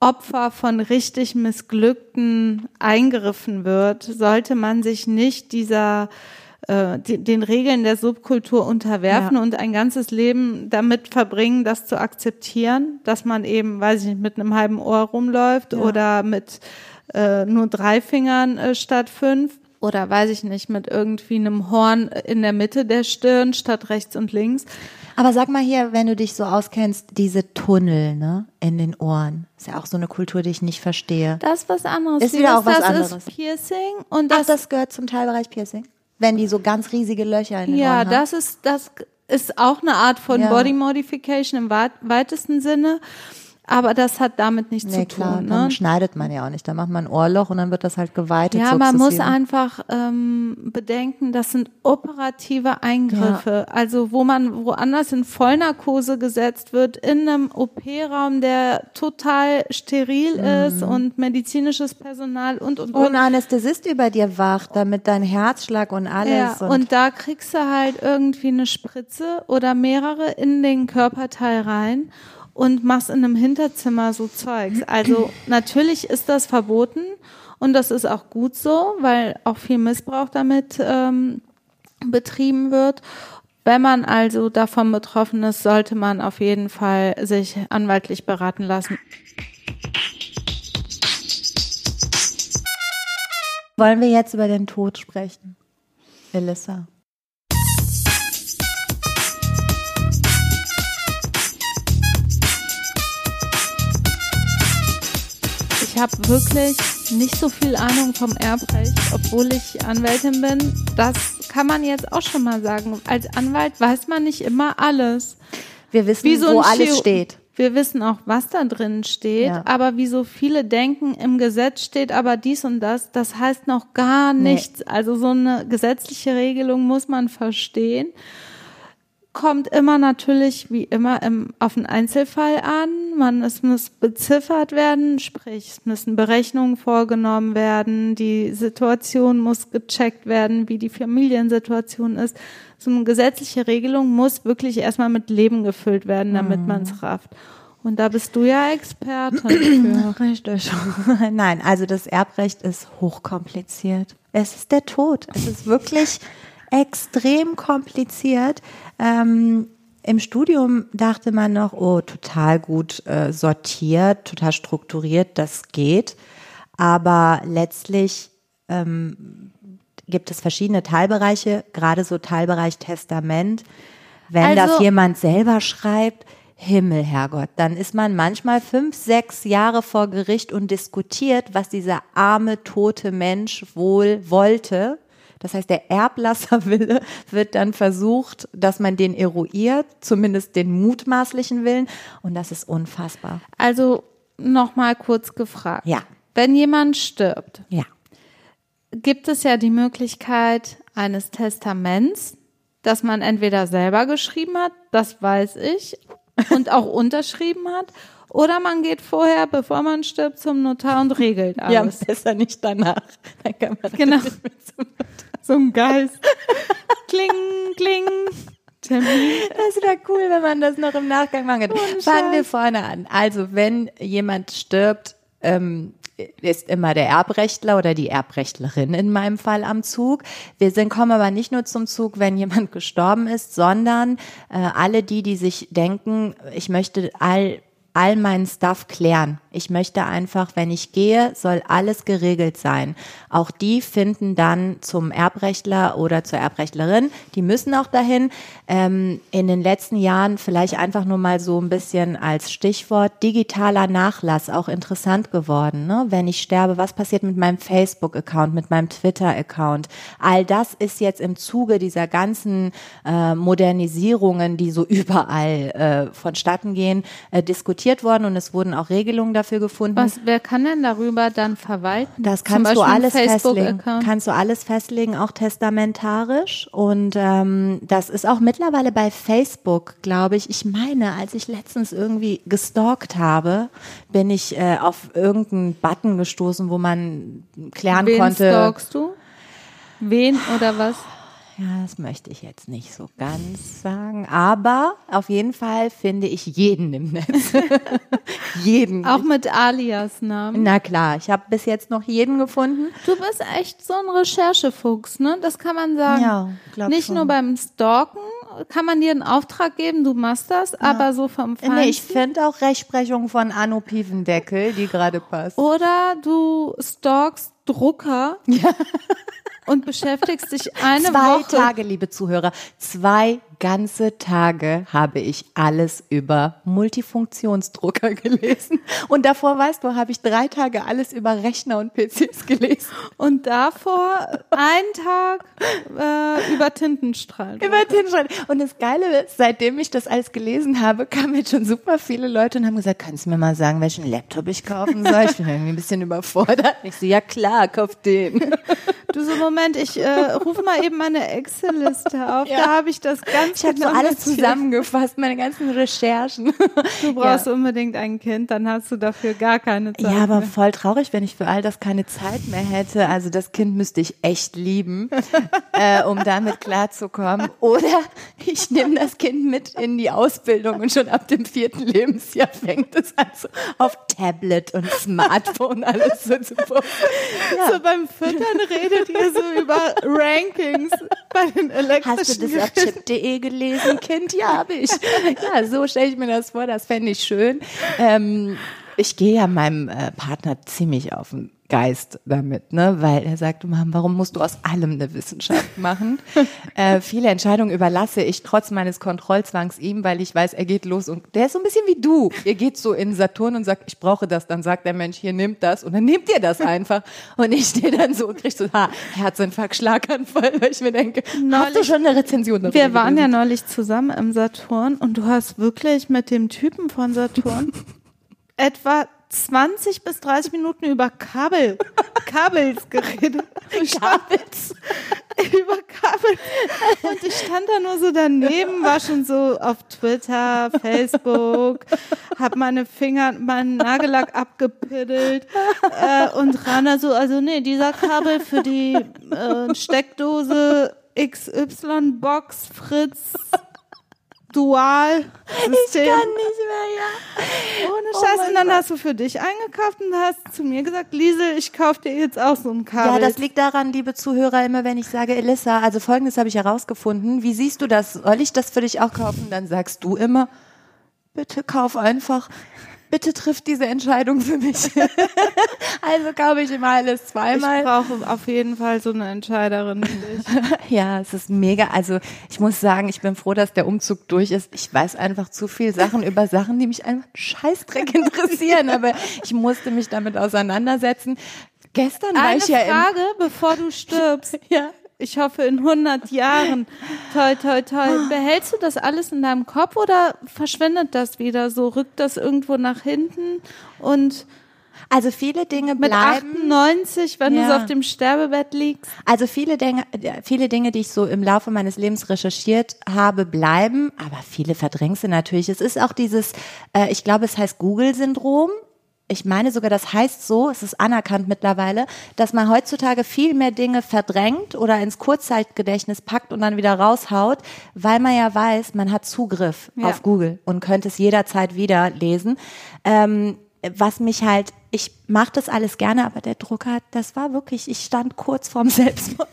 Opfer von richtig missglückten Eingriffen wird, sollte man sich nicht dieser äh, die, den Regeln der Subkultur unterwerfen Ja. und ein ganzes Leben damit verbringen, das zu akzeptieren, dass man eben, weiß ich nicht, mit einem halben Ohr rumläuft oder mit äh, nur drei Fingern äh, statt fünf oder weiß ich nicht, mit irgendwie einem Horn in der Mitte der Stirn statt rechts und links. Aber sag mal hier, wenn du dich so auskennst, diese Tunnel, ne, in den Ohren. Ist ja auch so eine Kultur, die ich nicht verstehe. Das ist was anderes. Ist Wie wieder das- auch was das anderes. ist Piercing und Ach, das, das gehört zum Teilbereich Piercing? Wenn die so ganz riesige Löcher in den ja, Ohren haben? das ist das ist auch eine Art von Ja. Body Modification im weit- weitesten Sinne, aber das hat damit nichts Nee, zu klar, tun. dann Ne? schneidet man ja auch nicht. Da macht man ein Ohrloch und dann wird das halt geweitet. Ja, man muss einfach ähm, bedenken, das sind operative Eingriffe. Also wo man woanders in Vollnarkose gesetzt wird, in einem OP-Raum, der total steril ist und medizinisches Personal und und Und und. ein Anästhesist über dir wacht, damit dein Herzschlag und alles. Ja, und da kriegst du halt irgendwie eine Spritze oder mehrere in den Körperteil rein und machst in einem Hinterzimmer so Zeugs. Also natürlich ist das verboten und das ist auch gut so, weil auch viel Missbrauch damit ähm, betrieben wird. Wenn man also davon betroffen ist, sollte man auf jeden Fall sich anwaltlich beraten lassen. Wollen wir jetzt über den Tod sprechen? Elissa. Habe wirklich nicht so viel Ahnung vom Erbrecht, obwohl ich Anwältin bin. Das kann man jetzt auch schon mal sagen. Als Anwalt weiß man nicht immer alles. Wir wissen, so wo alles Chiro- steht. Wir wissen auch, was da drin steht, Ja. aber wie so viele denken, im Gesetz steht aber dies und das, das heißt noch gar Nee. nichts. Also so eine gesetzliche Regelung muss man verstehen. Kommt immer natürlich, wie immer, im, auf den Einzelfall an. Man, es muss beziffert werden, sprich, es müssen Berechnungen vorgenommen werden, die Situation muss gecheckt werden, wie die Familiensituation ist. So eine gesetzliche Regelung muss wirklich erstmal mit Leben gefüllt werden, damit man es rafft. Und da bist du ja Expertin für. Richtig. Nein, also das Erbrecht ist hochkompliziert. Es ist der Tod. Es ist wirklich extrem kompliziert. Ähm, Im Studium dachte man noch, oh, total gut äh, sortiert, total strukturiert, das geht. Aber letztlich ähm, gibt es verschiedene Teilbereiche, gerade so Teilbereich Testament. Wenn das Also- jemand selber schreibt, Himmel, Herrgott, dann ist man manchmal fünf, sechs Jahre vor Gericht und diskutiert, was dieser arme, tote Mensch wohl wollte. Das heißt, der Erblasserwille wird dann versucht, dass man den eruiert, zumindest den mutmaßlichen Willen. Und das ist unfassbar. Also nochmal kurz gefragt. Ja. Wenn jemand stirbt, Ja. gibt es ja die Möglichkeit eines Testaments, das man entweder selber geschrieben hat, das weiß ich, und auch unterschrieben hat, oder man geht vorher, bevor man stirbt, zum Notar und regelt alles. besser nicht danach. Dann kann man Genau. So ein Geist. kling, kling. Termin. Das wäre cool, wenn man das noch im Nachgang machen könnte. Ohne Fangen wir vorne an. Also, wenn jemand stirbt, ähm, ist immer der Erbrechtler oder die Erbrechtlerin in meinem Fall am Zug. Wir sind, kommen aber nicht nur zum Zug, wenn jemand gestorben ist, sondern äh, alle die, die sich denken, ich möchte all all meinen Stuff klären. Ich möchte einfach, wenn ich gehe, soll alles geregelt sein. Auch die finden dann zum Erbrechtler oder zur Erbrechtlerin. Die müssen auch dahin. Ähm, in den letzten Jahren vielleicht einfach nur mal so ein bisschen als Stichwort digitaler Nachlass auch interessant geworden. Ne? Wenn ich sterbe, was passiert mit meinem Facebook-Account, mit meinem Twitter-Account? All das ist jetzt im Zuge dieser ganzen äh, Modernisierungen, die so überall äh, vonstatten gehen, äh, diskutiert worden und es wurden auch Regelungen dafür gefunden. Was, wer kann denn darüber dann verwalten? Das kannst du alles festlegen. Kannst du alles festlegen, auch testamentarisch. Und ähm, das ist auch mittlerweile bei Facebook, glaube ich. Ich meine, als ich letztens irgendwie gestalkt habe, bin ich äh, auf irgendeinen Button gestoßen, wo man klären Wen konnte. stalkst du? Wen oder was? Ja, das möchte ich jetzt nicht so ganz sagen. Aber auf jeden Fall finde ich jeden im Netz. jeden. Auch mit Alias-Namen. Na klar, ich habe bis jetzt noch jeden gefunden. Du bist echt so ein Recherchefuchs, ne? Das kann man sagen. Ja, glaub Nicht schon. nur beim Stalken kann man dir einen Auftrag geben, du machst das, aber so vom Feinsten. Nee, ich finde auch Rechtsprechung von Anno Piefendeckel, die gerade passt. Oder du stalkst Drucker und beschäftigst dich eine Zwei Woche. Tage, liebe Zuhörer, zwei ganze Tage habe ich alles über Multifunktionsdrucker gelesen. Und davor, weißt du, habe ich drei Tage alles über Rechner und PCs gelesen. Und davor einen Tag äh, über Tintenstrahl. Über Schrein. Und das Geile ist, seitdem ich das alles gelesen habe, kamen jetzt schon super viele Leute und haben gesagt, kannst du mir mal sagen, welchen Laptop ich kaufen soll? Ich bin irgendwie ein bisschen überfordert. Ich so, ja klar, kauf den. Du so, Moment, ich äh, rufe mal eben meine Excel-Liste auf. Ja. Da habe ich das ganz Ich habe so genau alles notiert. zusammengefasst, meine ganzen Recherchen. Du brauchst unbedingt ein Kind, dann hast du dafür gar keine Zeit. Ja, aber mehr. voll traurig, wenn ich für all das keine Zeit mehr hätte. Also das Kind müsste ich echt lieben, äh, um damit klarzukommen. Oder ich nehme das Kind mit in die Ausbildung und schon ab dem vierten Lebensjahr fängt es an, so auf Tablet und Smartphone alles so zu posten. Ja. So beim Füttern redet ihr so über Rankings bei den elektrischen Hast du das auf Geräten. Gelesen, Kind? Ja, habe ich. Ja, so stelle ich mir das vor, das fände ich schön. Ähm, ich gehe ja meinem äh, Partner ziemlich auf den Geist damit, ne, weil er sagt, Mann, warum musst du aus allem eine Wissenschaft machen? äh, viele Entscheidungen überlasse ich trotz meines Kontrollzwangs ihm, weil ich weiß, er geht los und der ist so ein bisschen wie du. Ihr geht so in Saturn und sagt, ich brauche das, dann sagt der Mensch, hier nimmt das und dann nehmt ihr das einfach und ich stehe dann so und krieg so, ha, Herzinfarkt, Schlaganfall, weil ich mir denke, hast du Neulich- schon eine Rezension darüber Wir waren ja gelesen? neulich zusammen im Saturn und du hast wirklich mit dem Typen von Saturn etwa 20 bis 30 Minuten über Kabel, Kabels geredet. Kabels. über Kabel. Und ich stand da nur so daneben, war schon so auf Twitter, Facebook, hab meine Finger, meinen Nagellack abgepiddelt äh, und Rana so, also nee, dieser Kabel für die äh, Steckdose XY-Box Fritz Dual System. Kann nicht mehr, ja. Ohne Oh Scheiß. und dann Gott. hast du für dich eingekauft und hast zu mir gesagt, Liesel, ich kauf dir jetzt auch so ein Kabel. Ja, das liegt daran, liebe Zuhörer, immer wenn ich sage, Elissa, also folgendes habe ich herausgefunden. Wie siehst du das? Soll ich das für dich auch kaufen? Dann sagst du immer, bitte kauf einfach. Bitte trifft diese Entscheidung für mich. also kaufe ich immer alles ich zweimal. brauche auf jeden Fall so eine Entscheiderin. Ja, es ist mega. Also ich muss sagen, ich bin froh, dass der Umzug durch ist. Ich weiß einfach zu viel Sachen über Sachen, die mich einfach Scheißdreck interessieren. Aber ich musste mich damit auseinandersetzen. Gestern war Eine ich ja Frage, bevor du stirbst. im, ja. Ich hoffe in 100 Jahren. Toi, toi, toi. Behältst du das alles in deinem Kopf oder verschwindet das wieder so? Rückt das irgendwo nach hinten? Und Also viele Dinge mit bleiben. 98, wenn du so Ja. auf dem Sterbebett liegst, Also viele Dinge, viele Dinge, die ich so im Laufe meines Lebens recherchiert habe, bleiben, aber viele verdrängst du natürlich. Es ist auch dieses, äh, ich glaube, es heißt Google-Syndrom. Ich meine sogar, das heißt so, es ist anerkannt mittlerweile, dass man heutzutage viel mehr Dinge verdrängt oder ins Kurzzeitgedächtnis packt und dann wieder raushaut, weil man ja weiß, man hat Zugriff Ja. auf Google und könnte es jederzeit wieder lesen. Ähm, was mich halt, ich mache das alles gerne, aber der Drucker, das war wirklich, ich stand kurz vorm Selbstmord,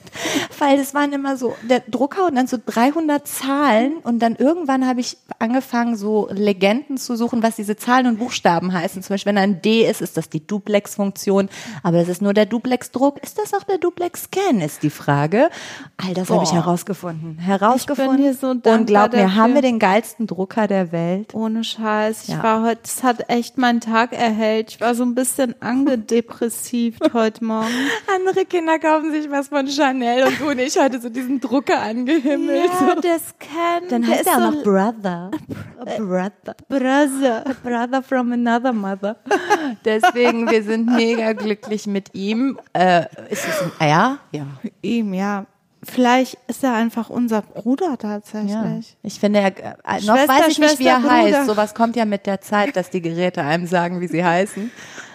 weil es waren immer so, der Drucker und dann so 300 Zahlen und dann irgendwann habe ich angefangen, so Legenden zu suchen, was diese Zahlen und Buchstaben heißen. Zum Beispiel, wenn ein D ist, ist das die Duplex-Funktion, aber das ist nur der Duplex-Druck. Ist das auch der Duplex-Scan, ist die Frage. All das habe ich herausgefunden. Herausgefunden. so und glaub mir, haben dafür. wir den geilsten Drucker der Welt. Ohne Scheiß. Ich Ja. war heute, es hat echt meinen Tag erhellt. Ich war so ein bisschen angedepressiv heute Morgen. Andere Kinder kaufen sich was von Chanel und du und ich heute so diesen Drucker angehimmelt. Ja, der Scan. Dann der heißt er auch so noch Brother. A Brother. Brother. A Brother from another mother. Deswegen, wir sind mega glücklich mit ihm. Äh, ist es ein Er? Ja. Ihm, ja. Vielleicht ist er einfach unser Bruder ja. tatsächlich. Ich finde, er, äh, noch Schwester, weiß ich nicht, wie er Schwester, heißt. Bruder. Sowas kommt ja mit der Zeit, dass die Geräte einem sagen, wie sie heißen.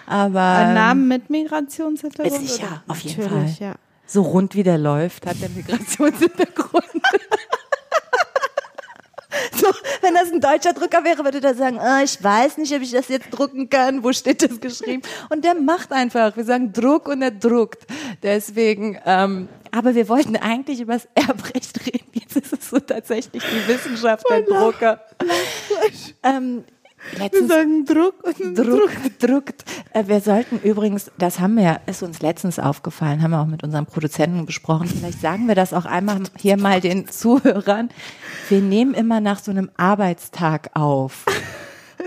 Aber Ein ähm, Namen mit Migrationshintergrund? sicher, oder? auf jeden Natürlich, Fall. ja. so rund wie der läuft, hat der Migrationshintergrund. so, wenn das ein deutscher Drucker wäre, würde der sagen, ah, ich weiß nicht, ob ich das jetzt drucken kann. Wo steht das geschrieben? Und der macht einfach. Wir sagen Druck und er druckt. Deswegen, ähm, aber wir wollten eigentlich über das Erbrecht reden. Jetzt ist es so tatsächlich die Wissenschaft der Drucker. Ähm, Wir letztens sagen Druck und Druck, druckt. Äh, Wir sollten übrigens, das haben wir, ist uns letztens aufgefallen, haben wir auch mit unserem Produzenten besprochen. Vielleicht sagen wir das auch einmal hier mal den Zuhörern. Wir nehmen immer nach so einem Arbeitstag auf.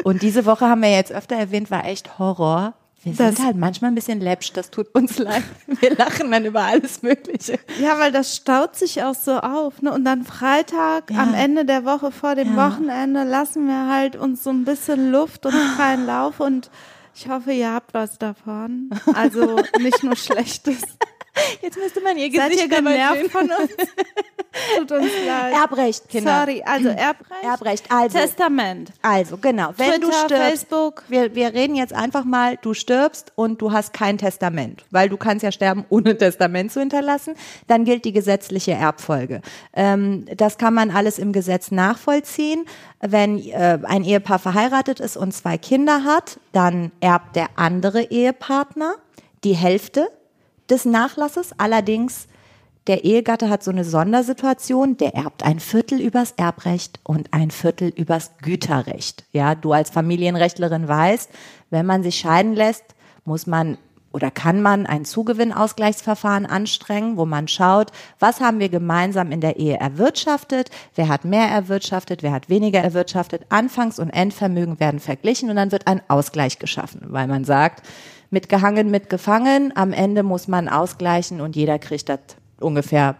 Und diese Woche haben wir jetzt öfter erwähnt, war echt Horror. Wir sind Das- halt manchmal ein bisschen läppsch, das tut uns leid. Wir lachen dann über alles Mögliche. Ja, weil das staut sich auch so auf. Ne? Und dann Freitag Ja. am Ende der Woche vor dem Ja. Wochenende lassen wir halt uns so ein bisschen Luft und freien Lauf und ich hoffe, ihr habt was davon. Also nicht nur Schlechtes. Jetzt müsste man ihr Seid Gesicht ihr dabei genervt von uns? Tut uns leid. Erbrecht, Kinder. Sorry, also Erbrecht. Erbrecht, also. Testament. Also, genau. Wenn du Twitter, stirbst, Facebook. Wir, wir reden jetzt einfach mal, du stirbst und du hast kein Testament, weil du kannst ja sterben, ohne Testament zu hinterlassen. Dann gilt die gesetzliche Erbfolge. Ähm, das kann man alles im Gesetz nachvollziehen. Wenn äh, ein Ehepaar verheiratet ist und zwei Kinder hat, dann erbt der andere Ehepartner die Hälfte des Nachlasses. Allerdings der Ehegatte hat so eine Sondersituation, der erbt ein Viertel übers Erbrecht und ein Viertel übers Güterrecht. Ja, du als Familienrechtlerin weißt, wenn man sich scheiden lässt, muss man oder kann man ein Zugewinnausgleichsverfahren anstrengen, wo man schaut, was haben wir gemeinsam in der Ehe erwirtschaftet, wer hat mehr erwirtschaftet, wer hat weniger erwirtschaftet, Anfangs- und Endvermögen werden verglichen und dann wird ein Ausgleich geschaffen, weil man sagt, mitgehangen, mitgefangen, am Ende muss man ausgleichen und jeder kriegt das ungefähr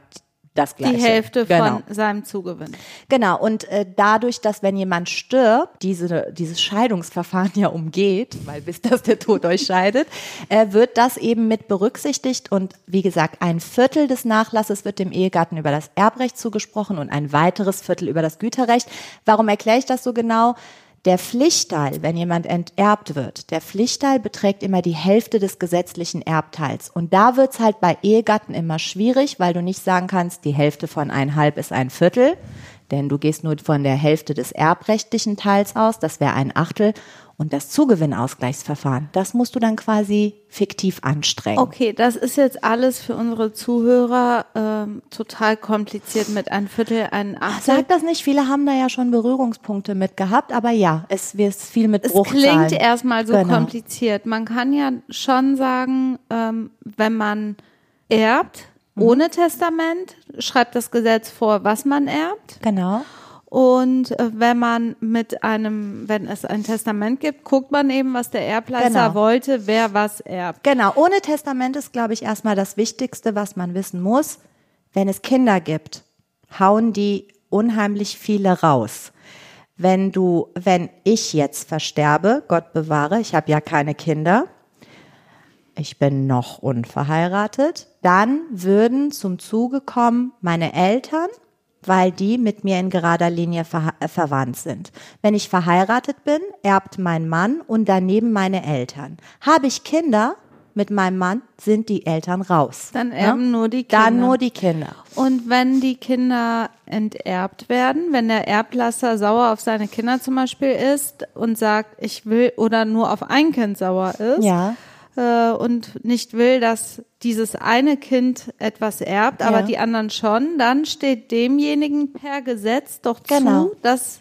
das Gleiche. Die Hälfte genau. von seinem Zugewinn. Genau, und äh, dadurch, dass wenn jemand stirbt, diese, dieses Scheidungsverfahren ja umgeht, weil bis das der Tod euch scheidet, äh, wird das eben mit berücksichtigt und wie gesagt, ein Viertel des Nachlasses wird dem Ehegatten über das Erbrecht zugesprochen und ein weiteres Viertel über das Güterrecht. Warum erkläre ich das so genau? Der Pflichtteil, wenn jemand enterbt wird, der Pflichtteil beträgt immer die Hälfte des gesetzlichen Erbteils. Und da wird's halt bei Ehegatten immer schwierig, weil du nicht sagen kannst, die Hälfte von einhalb ist ein Viertel, denn du gehst nur von der Hälfte des erbrechtlichen Teils aus, das wäre ein Achtel. Und das Zugewinnausgleichsverfahren, das musst du dann quasi fiktiv anstrengen. Okay, das ist jetzt alles für unsere Zuhörer ähm, total kompliziert mit ein Viertel, ein Achtel. Sag das nicht, viele haben da ja schon Berührungspunkte mit gehabt, aber ja, es wird viel mit Es Bruchzahlen. klingt erstmal so Genau. kompliziert. Man kann ja schon sagen, ähm, wenn man erbt Mhm. ohne Testament, schreibt das Gesetz vor, was man erbt. Genau. Und äh, wenn man mit einem, wenn es ein Testament gibt, guckt man eben, was der Erbleister Genau. wollte, wer was erbt. Genau, ohne Testament ist, glaube ich, erstmal das Wichtigste, was man wissen muss. Wenn es Kinder gibt, hauen die unheimlich viele raus. Wenn du, wenn ich jetzt versterbe, Gott bewahre, ich habe ja keine Kinder, ich bin noch unverheiratet, dann würden zum Zuge kommen meine Eltern weil die mit mir in gerader Linie ver äh, verwandt sind. Wenn ich verheiratet bin, erbt mein Mann und daneben meine Eltern. Habe ich Kinder, mit meinem Mann sind die Eltern raus. Dann erben nur die Kinder. Dann nur die Kinder. Und wenn die Kinder enterbt werden, wenn der Erblasser sauer auf seine Kinder zum Beispiel ist und sagt, ich will oder nur auf ein Kind sauer ist Ja. Äh, und nicht will, dass dieses eine Kind etwas erbt, aber Ja. die anderen schon, dann steht demjenigen per Gesetz doch Genau. zu, dass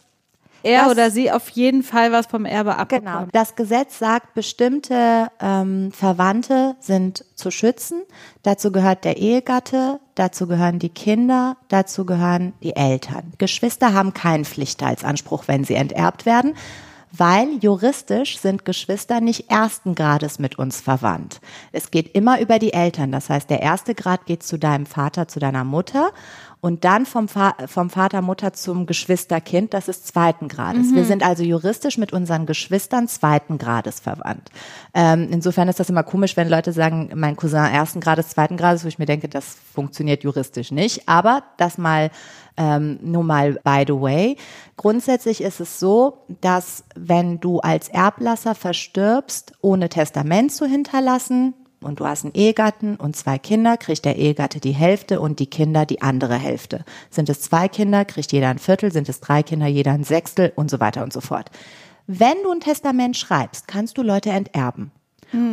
er Das- oder sie auf jeden Fall was vom Erbe abbekommt. Genau. Das Gesetz sagt, bestimmte ähm, Verwandte sind zu schützen. Dazu gehört der Ehegatte, dazu gehören die Kinder, dazu gehören die Eltern. Geschwister haben keinen Pflichtteilsanspruch, wenn sie enterbt werden, weil juristisch sind Geschwister nicht ersten Grades mit uns verwandt. Es geht immer über die Eltern. Das heißt, der erste Grad geht zu deinem Vater, zu deiner Mutter und dann vom, Fa vom Vater, Mutter zum Geschwisterkind, das ist zweiten Grades. Wir sind also juristisch mit unseren Geschwistern zweiten Grades verwandt. Ähm, insofern ist das immer komisch, wenn Leute sagen, mein Cousin ersten Grades, zweiten Grades, wo ich mir denke, das funktioniert juristisch nicht. Aber das mal ähm, nur mal by the way. Grundsätzlich ist es so, dass wenn du als Erblasser verstirbst, ohne Testament zu hinterlassen, und du hast einen Ehegatten und zwei Kinder, kriegt der Ehegatte die Hälfte und die Kinder die andere Hälfte. Sind es zwei Kinder, kriegt jeder ein Viertel, sind es drei Kinder, jeder ein Sechstel und so weiter und so fort. Wenn du ein Testament schreibst, kannst du Leute enterben.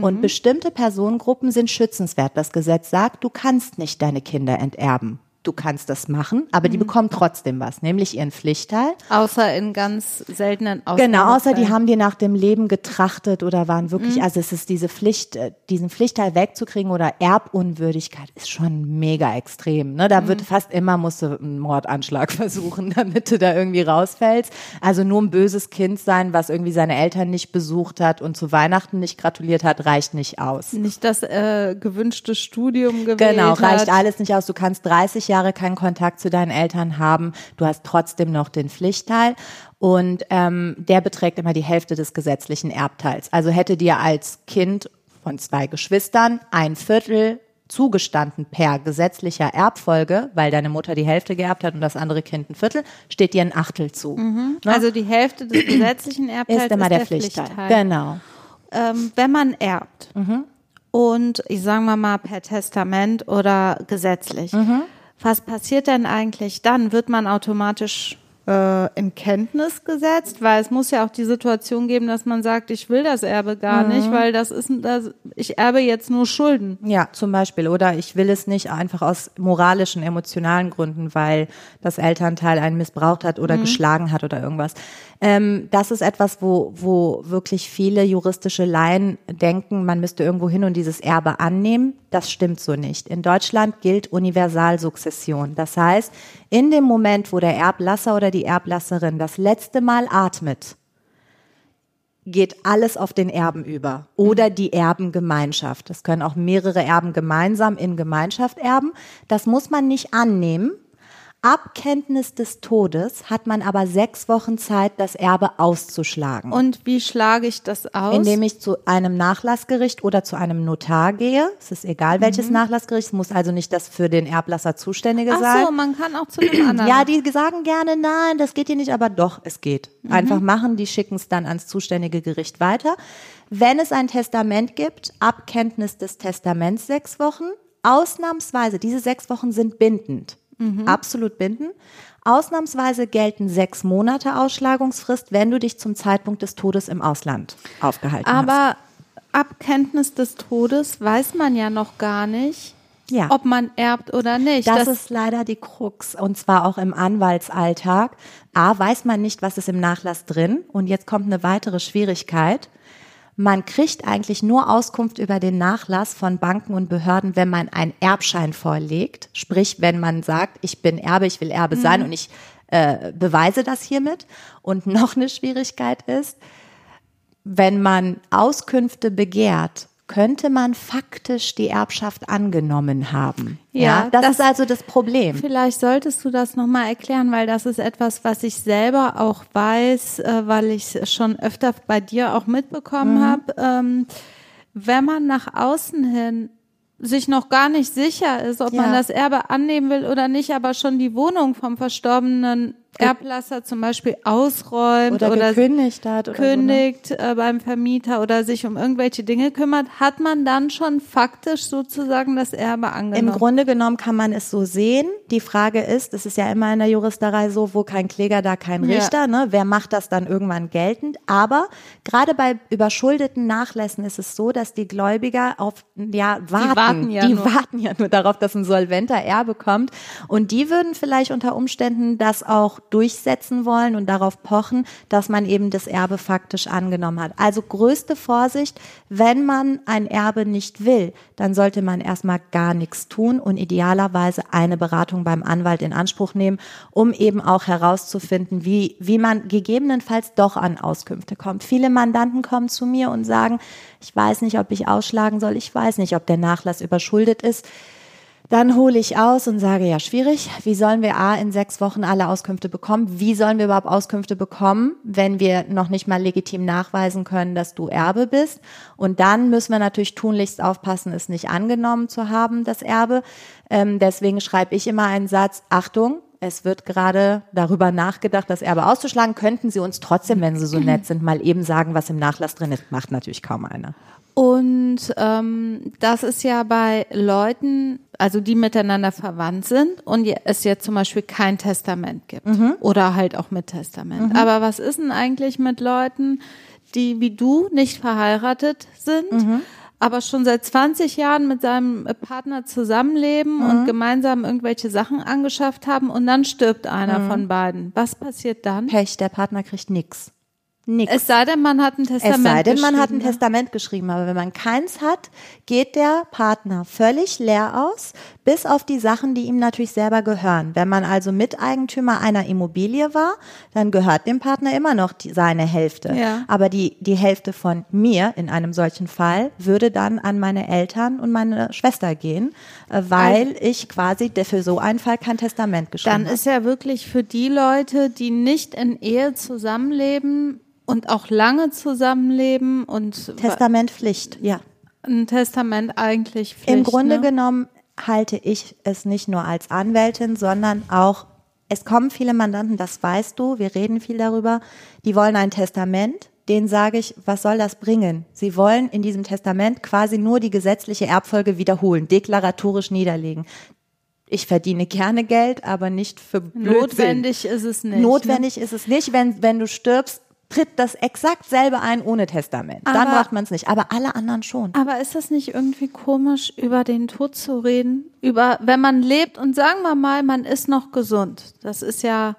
Und bestimmte Personengruppen sind schützenswert. Das Gesetz sagt, du kannst nicht deine Kinder enterben. Du kannst das machen, aber die bekommen trotzdem was, nämlich ihren Pflichtteil. Außer in ganz seltenen Genau, außer die haben dir nach dem Leben getrachtet oder waren wirklich, Mhm. also es ist diese Pflicht, äh, diesen Pflichtteil wegzukriegen oder Erbunwürdigkeit ist schon mega extrem. Ne? Da Mhm. wird fast immer musst du einen Mordanschlag versuchen, damit du da irgendwie rausfällst. Also nur ein böses Kind sein, was irgendwie seine Eltern nicht besucht hat und zu Weihnachten nicht gratuliert hat, reicht nicht aus. nicht das äh, gewünschte Studium gewählt Genau, hat. reicht alles nicht aus. Du kannst 30 Jahre keinen Kontakt zu deinen Eltern haben. Du hast trotzdem noch den Pflichtteil. Und ähm, der beträgt immer die Hälfte des gesetzlichen Erbteils. Also hätte dir als Kind von zwei Geschwistern ein Viertel zugestanden per gesetzlicher Erbfolge, weil deine Mutter die Hälfte geerbt hat und das andere Kind ein Viertel, steht dir ein Achtel zu. Ne? Also die Hälfte des gesetzlichen Erbteils ist immer der, Pflichtteil. Genau. Ähm, wenn man erbt Mhm. und ich sagen wir mal per Testament oder gesetzlich, Mhm. Was passiert denn eigentlich dann? Wird man automatisch in Kenntnis gesetzt? Weil es muss ja auch die Situation geben, dass man sagt, ich will das Erbe gar Mhm. nicht, weil das ist, das, ich erbe jetzt nur Schulden. Ja, zum Beispiel. Oder ich will es nicht einfach aus moralischen, emotionalen Gründen, weil das Elternteil einen missbraucht hat oder geschlagen hat oder irgendwas. Ähm, das ist etwas, wo, wo wirklich viele juristische Laien denken, man müsste irgendwo hin und dieses Erbe annehmen. Das stimmt so nicht. In Deutschland gilt Universalsukzession. Das heißt, in dem Moment, wo der Erblasser oder die Erblasserin das letzte Mal atmet, geht alles auf den Erben über oder die Erbengemeinschaft. Das können auch mehrere Erben gemeinsam in Gemeinschaft erben. Das muss man nicht annehmen. Ab Kenntnis des Todes hat man aber sechs Wochen Zeit, das Erbe auszuschlagen. Und wie schlage ich das aus? Indem ich zu einem Nachlassgericht oder zu einem Notar gehe. Es ist egal, welches Nachlassgericht. Es muss also nicht das für den Erblasser Zuständige sein. Ach so, man kann auch zu einem anderen. Ja, die sagen gerne, nein, das geht hier nicht, aber doch, es geht. Einfach machen, die schicken es dann ans zuständige Gericht weiter. Wenn es ein Testament gibt, ab Kenntnis des Testaments sechs Wochen, ausnahmsweise, diese sechs Wochen sind bindend, absolut bindend. Ausnahmsweise gelten sechs Monate Ausschlagungsfrist, wenn du dich zum Zeitpunkt des Todes im Ausland aufgehalten hast. Aber ab Kenntnis des Todes weiß man ja noch gar nicht, Ja. ob man erbt oder nicht. Das, ist leider die Krux und zwar auch im Anwaltsalltag. A, weiß man nicht, was ist im Nachlass drin und jetzt kommt eine weitere Schwierigkeit. Man kriegt eigentlich nur Auskunft über den Nachlass von Banken und Behörden, wenn man einen Erbschein vorlegt. Sprich, wenn man sagt, ich bin Erbe, ich will Erbe sein und ich äh, beweise das hiermit. Und noch eine Schwierigkeit ist, wenn man Auskünfte begehrt, könnte man faktisch die Erbschaft angenommen haben. Ja, das, das- ist also das Problem. Vielleicht solltest du das nochmal erklären, weil das ist etwas, was ich selber auch weiß, äh, weil ich es schon öfter bei dir auch mitbekommen Mhm. habe. Ähm, wenn man nach außen hin sich noch gar nicht sicher ist, ob Ja. man das Erbe annehmen will oder nicht, aber schon die Wohnung vom verstorbenen Erblasser zum Beispiel ausräumt Oder, oder, gekündigt hat. Oder kündigt äh, beim Vermieter oder sich um irgendwelche Dinge kümmert, hat man dann schon faktisch sozusagen das Erbe So, ne? angenommen. Im Grunde genommen kann man es so sehen. Die Frage ist, es ist ja immer in der Juristerei so, wo kein Kläger, da kein Ja. Richter. Ne? Wer macht das dann irgendwann geltend? Aber gerade bei überschuldeten Nachlässen ist es so, dass die Gläubiger auf ja warten. warten ja die nur. warten ja nur darauf, dass ein solventer Erbe kommt. Und die würden vielleicht unter Umständen das auch durchsetzen wollen und darauf pochen, dass man eben das Erbe faktisch angenommen hat. Also größte Vorsicht, wenn man ein Erbe nicht will, dann sollte man erstmal gar nichts tun und idealerweise eine Beratung beim Anwalt in Anspruch nehmen, um eben auch herauszufinden, wie, wie man gegebenenfalls doch an Auskünfte kommt. Viele Mandanten kommen zu mir und sagen, ich weiß nicht, ob ich ausschlagen soll, ich weiß nicht, ob der Nachlass überschuldet ist. Dann hole ich aus und sage, ja, schwierig. Wie sollen wir A in sechs Wochen alle Auskünfte bekommen? Wie sollen wir überhaupt Auskünfte bekommen, wenn wir noch nicht mal legitim nachweisen können, dass du Erbe bist? Und dann müssen wir natürlich tunlichst aufpassen, es nicht angenommen zu haben, das Erbe. Ähm, deswegen schreibe ich immer einen Satz, Achtung, es wird gerade darüber nachgedacht, das Erbe auszuschlagen. Könnten Sie uns trotzdem, wenn Sie so nett sind, mal eben sagen, was im Nachlass drin ist? Macht natürlich kaum einer. Und ähm, das ist ja bei Leuten, also die miteinander verwandt sind und es jetzt zum Beispiel kein Testament gibt oder halt auch mit Testament. Aber was ist denn eigentlich mit Leuten, die wie du nicht verheiratet sind, aber schon seit 20 Jahren mit seinem Partner zusammenleben und gemeinsam irgendwelche Sachen angeschafft haben und dann stirbt einer von beiden. Was passiert dann? Pech, der Partner kriegt nix. Nix. Es sei denn, man hat ein Testament. Es sei denn, man hat ein geschrieben? Testament geschrieben, aber wenn man keins hat, geht der Partner völlig leer aus, bis auf die Sachen, die ihm natürlich selber gehören. Wenn man also Miteigentümer einer Immobilie war, dann gehört dem Partner immer noch die, seine Hälfte. Ja. Aber die, die Hälfte von mir in einem solchen Fall würde dann an meine Eltern und meine Schwester gehen, äh, weil ich quasi für so einen Fall kein Testament geschrieben Dann habe. ist ja wirklich für die Leute, die nicht in Ehe zusammenleben und auch lange zusammenleben und Testamentpflicht, ja. ein Testament eigentlich Pflicht. Im Grunde ne? genommen halte ich es nicht nur als Anwältin, sondern auch, es kommen viele Mandanten, das weißt du, wir reden viel darüber, die wollen ein Testament. Denen sage ich, was soll das bringen? Sie wollen in diesem Testament quasi nur die gesetzliche Erbfolge wiederholen, deklaratorisch niederlegen. Ich verdiene gerne Geld, aber nicht für Blödsinn. Notwendig ist es nicht. Ne? Notwendig ist es nicht, wenn, wenn du stirbst, tritt das exakt selbe ein ohne Testament. Dann Aber- braucht man es nicht, aber alle anderen schon. Aber ist das nicht irgendwie komisch, über den Tod zu reden? Über, wenn man lebt und sagen wir mal, man ist noch gesund. Das ist ja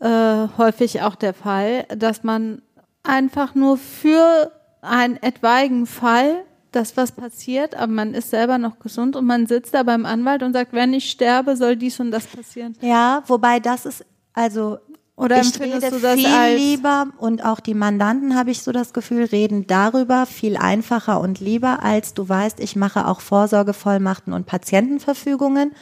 äh, häufig auch der Fall, dass man einfach nur für einen etwaigen Fall, dass was passiert, aber man ist selber noch gesund und man sitzt da beim Anwalt und sagt, wenn ich sterbe, soll dies und das passieren. Ja, wobei das ist, also Oder ich rede du das viel als- lieber und auch die Mandanten, habe ich so das Gefühl, reden darüber viel einfacher und lieber, als du weißt, ich mache auch Vorsorgevollmachten und Patientenverfügungen.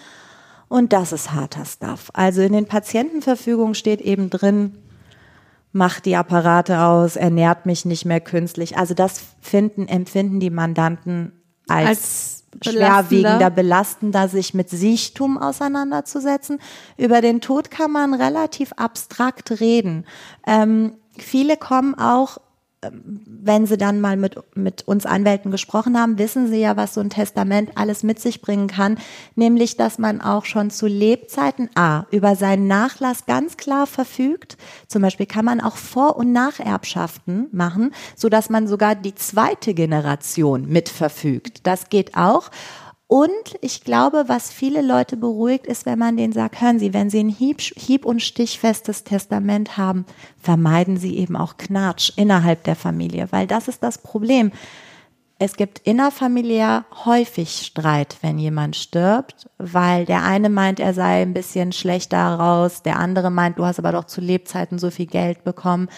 Und das ist harter Stuff. Also in den Patientenverfügungen steht eben drin, macht die Apparate aus, ernährt mich nicht mehr künstlich. Also das finden, empfinden die Mandanten als, Als schwerwiegender, belastender. sich mit Sichtum auseinanderzusetzen. Über den Tod kann man relativ abstrakt reden. Ähm, viele kommen auch wenn sie dann mal mit, mit uns Anwälten gesprochen haben, wissen sie ja, was so ein Testament alles mit sich bringen kann. Nämlich, dass man auch schon zu Lebzeiten A über seinen Nachlass ganz klar verfügt. Zum Beispiel kann man auch Vor- und Nacherbschaften machen, so dass man sogar die zweite Generation mitverfügt. Das geht auch. Und ich glaube, was viele Leute beruhigt, ist, wenn man denen sagt, hören Sie, wenn Sie ein hieb, hieb- und stichfestes Testament haben, vermeiden Sie eben auch Knatsch innerhalb der Familie, weil das ist das Problem. Es gibt innerfamiliär häufig Streit, wenn jemand stirbt, weil der eine meint, er sei ein bisschen schlechter raus, der andere meint, du hast aber doch zu Lebzeiten so viel Geld bekommen.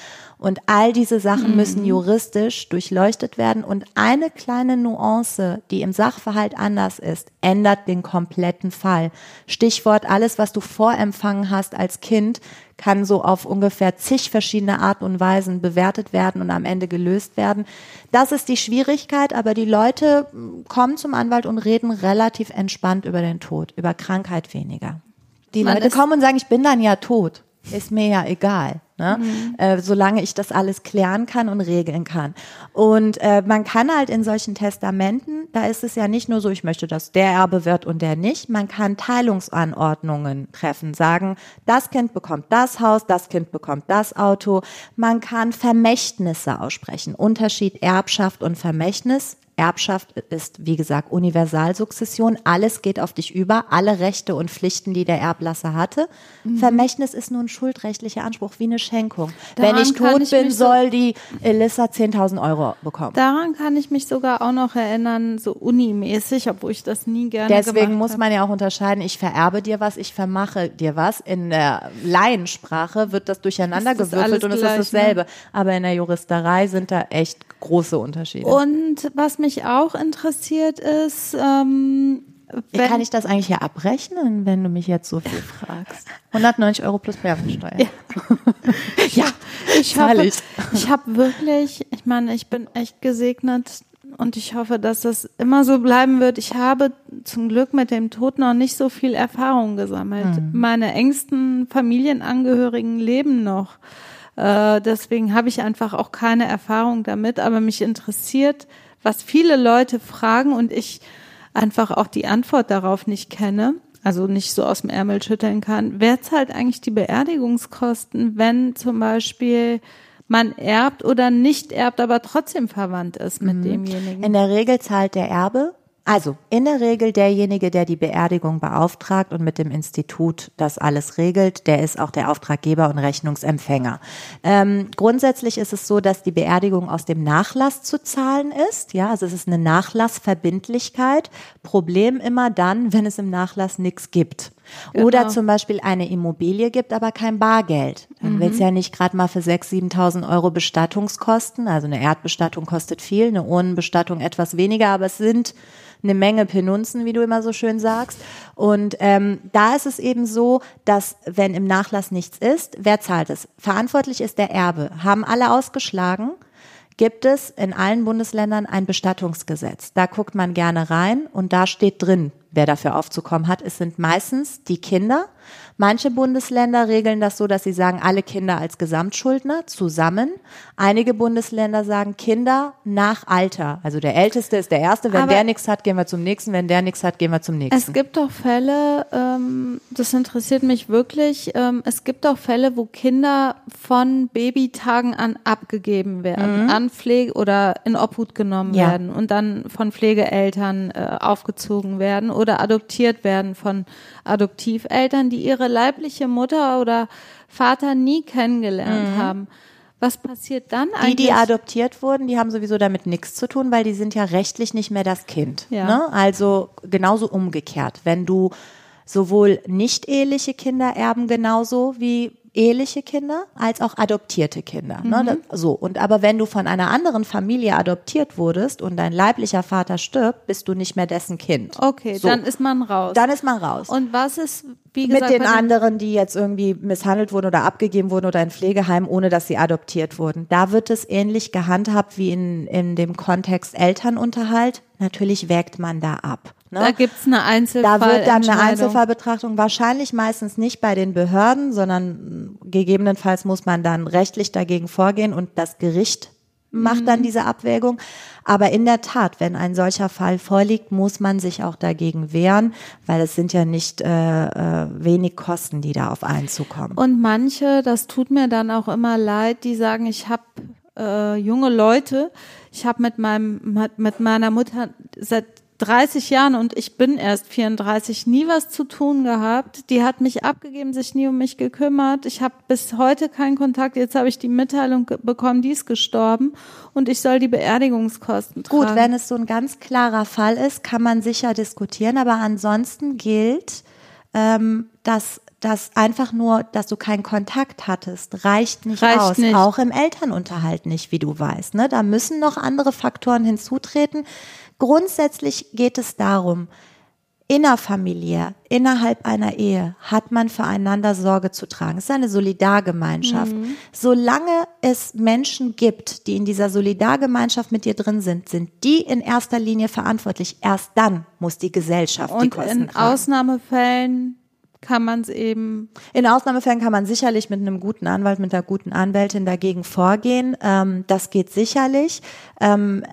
Und all diese Sachen müssen juristisch durchleuchtet werden. Und eine kleine Nuance, die im Sachverhalt anders ist, ändert den kompletten Fall. Stichwort, alles, was du vorempfangen hast als Kind, kann so auf ungefähr zig verschiedene Arten und Weisen bewertet werden und am Ende gelöst werden. Das ist die Schwierigkeit, aber die Leute kommen zum Anwalt und reden relativ entspannt über den Tod, über Krankheit weniger. Die Man Leute kommen und sagen, ich bin dann ja tot. Ist mir ja egal, ne? äh, solange ich das alles klären kann und regeln kann. Und äh, man kann halt in solchen Testamenten, da ist es ja nicht nur so, ich möchte, dass der Erbe wird und der nicht. Man kann Teilungsanordnungen treffen, sagen, das Kind bekommt das Haus, das Kind bekommt das Auto. Man kann Vermächtnisse aussprechen. Unterschied Erbschaft und Vermächtnis. Erbschaft ist, wie gesagt, Universalsukzession. Alles geht auf dich über, alle Rechte und Pflichten, die der Erblasser hatte. Vermächtnis ist nur ein schuldrechtlicher Anspruch, wie eine Schenkung. Daran Wenn ich tot ich bin, soll die Elissa 10.000 Euro bekommen. Daran kann ich mich sogar auch noch erinnern, so unimäßig, obwohl ich das nie gerne Deswegen muss man ja auch unterscheiden, ich vererbe dir was, ich vermache dir was. In der Laiensprache wird das durcheinander das gewürfelt und es ist dasselbe. Aber in der Juristerei sind da echt große Unterschiede. Und was mich auch interessiert ist, ähm, wenn, kann ich das eigentlich hier abrechnen, wenn du mich jetzt so viel fragst? 190 Euro plus Mehrwertsteuer. Ja, ja ich hoffe, ich. ich habe wirklich, ich meine, ich bin echt gesegnet und ich hoffe, dass das immer so bleiben wird. Ich habe zum Glück mit dem Tod noch nicht so viel Erfahrung gesammelt. Mhm. Meine engsten Familienangehörigen leben noch. Äh, deswegen habe ich einfach auch keine Erfahrung damit, aber mich interessiert, was viele Leute fragen und ich einfach auch die Antwort darauf nicht kenne, also nicht so aus dem Ärmel schütteln kann. Wer zahlt eigentlich die Beerdigungskosten, wenn zum Beispiel man erbt oder nicht erbt, aber trotzdem verwandt ist mit demjenigen? In der Regel zahlt der Erbe. Also in der Regel derjenige, der die Beerdigung beauftragt und mit dem Institut das alles regelt, der ist auch der Auftraggeber und Rechnungsempfänger. Ähm, grundsätzlich ist es so, dass die Beerdigung aus dem Nachlass zu zahlen ist. Ja, also es ist eine Nachlassverbindlichkeit. Problem immer dann, wenn es im Nachlass nichts gibt. Oder Genau. zum Beispiel eine Immobilie gibt, aber kein Bargeld. Dann willst du ja nicht gerade mal für 6.000, 7.000 Euro Bestattungskosten. Also eine Erdbestattung kostet viel, eine Urnenbestattung etwas weniger, aber es sind eine Menge Penunzen, wie du immer so schön sagst. Und ähm, da ist es eben so, dass wenn im Nachlass nichts ist, wer zahlt es? Verantwortlich ist der Erbe. Haben alle ausgeschlagen gibt es in allen Bundesländern ein Bestattungsgesetz. Da guckt man gerne rein und da steht drin, wer dafür aufzukommen hat. Es sind meistens die Kinder. Manche Bundesländer regeln das so, dass sie sagen, alle Kinder als Gesamtschuldner zusammen. Einige Bundesländer sagen Kinder nach Alter. Also der Älteste ist der Erste. Wenn Aber- der nichts hat, gehen wir zum Nächsten. Wenn der nichts hat, gehen wir zum Nächsten. Es gibt doch Fälle, ähm, das interessiert mich wirklich, ähm, es gibt auch Fälle, wo Kinder von Babytagen an abgegeben werden, an Pflege oder in Obhut genommen Mhm. Ja. werden und dann von Pflegeeltern äh, aufgezogen werden oder adoptiert werden von Adoptiveltern, die ihre leibliche Mutter oder Vater nie kennengelernt haben. Was passiert dann Mhm. Die, eigentlich? die adoptiert wurden, die haben sowieso damit nichts zu tun, weil die sind ja rechtlich nicht mehr das Kind. Ja. Ne? Also genauso umgekehrt. Wenn du sowohl nicht eheliche Kinder erben genauso wie eheliche Kinder als auch adoptierte Kinder. Mhm. Ne? Das, so. Und aber wenn du von einer anderen Familie adoptiert wurdest und dein leiblicher Vater stirbt, bist du nicht mehr dessen Kind. okay, so. dann ist man raus. Dann ist man raus. und was ist, wie gesagt, mit den- anderen, die jetzt irgendwie misshandelt wurden oder abgegeben wurden oder in Pflegeheim, ohne dass sie adoptiert wurden. Da wird es ähnlich gehandhabt wie in, in dem Kontext Elternunterhalt. Natürlich wägt man da ab. Ne? Da gibt's eine Einzelfall. Da wird dann eine. Einzelfallbetrachtung wahrscheinlich meistens nicht bei den Behörden, sondern gegebenenfalls muss man dann rechtlich dagegen vorgehen und das Gericht macht Mhm. dann diese Abwägung. Aber in der Tat, wenn ein solcher Fall vorliegt, muss man sich auch dagegen wehren, weil es sind ja nicht äh, äh, wenig Kosten, die da auf einen zukommen. Und manche, das tut mir dann auch immer leid, die sagen, ich habe äh, junge Leute, ich habe mit meinem mit, meiner Mutter seit 30 Jahren und ich bin erst 34 nie was zu tun gehabt. Die hat mich abgegeben, sich nie um mich gekümmert. Ich habe bis heute keinen Kontakt. Jetzt habe ich die Mitteilung bekommen, die ist gestorben und ich soll die Beerdigungskosten tragen. Gut, wenn es so ein ganz klarer Fall ist, kann man sicher diskutieren, aber ansonsten gilt, ähm, dass das einfach nur, dass du keinen Kontakt hattest, reicht nicht Reicht aus. nicht. Auch im Elternunterhalt nicht, wie du weißt. Ne? Da müssen noch andere Faktoren hinzutreten. Grundsätzlich geht es darum, innerfamiliär, innerhalb einer Ehe hat man füreinander Sorge zu tragen. Es ist eine Solidargemeinschaft. Mhm. Solange es Menschen gibt, die in dieser Solidargemeinschaft mit dir drin sind, sind die in erster Linie verantwortlich. Erst dann muss die Gesellschaft Und die Kosten in Ausnahmefällen kann man es eben. In Ausnahmefällen kann man sicherlich mit einem guten Anwalt, mit einer guten Anwältin dagegen vorgehen. Ähm, das geht sicherlich. Ähm,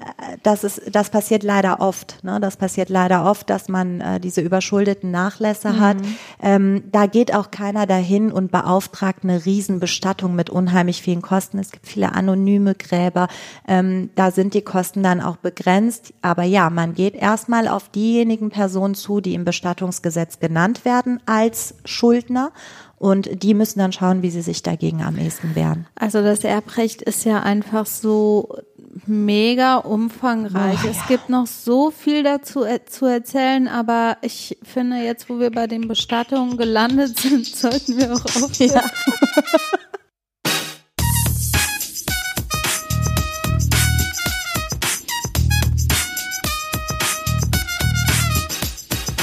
das ist, das passiert leider oft. Ne? Das passiert leider oft, dass man äh, diese überschuldeten Nachlässe mhm. hat. Ähm, da geht auch keiner dahin und beauftragt eine Riesenbestattung mit unheimlich vielen Kosten. Es gibt viele anonyme Gräber. Ähm, da sind die Kosten dann auch begrenzt. Aber ja, man geht erstmal auf diejenigen Personen zu, die im Bestattungsgesetz genannt werden als Schuldner und die müssen dann schauen, wie sie sich dagegen am ehesten wehren. Also das Erbrecht ist ja einfach so mega umfangreich. Oh, ja. Es gibt noch so viel dazu äh, zu erzählen, aber ich finde jetzt, wo wir bei den Bestattungen gelandet sind, sollten wir auch aufhören. Ja.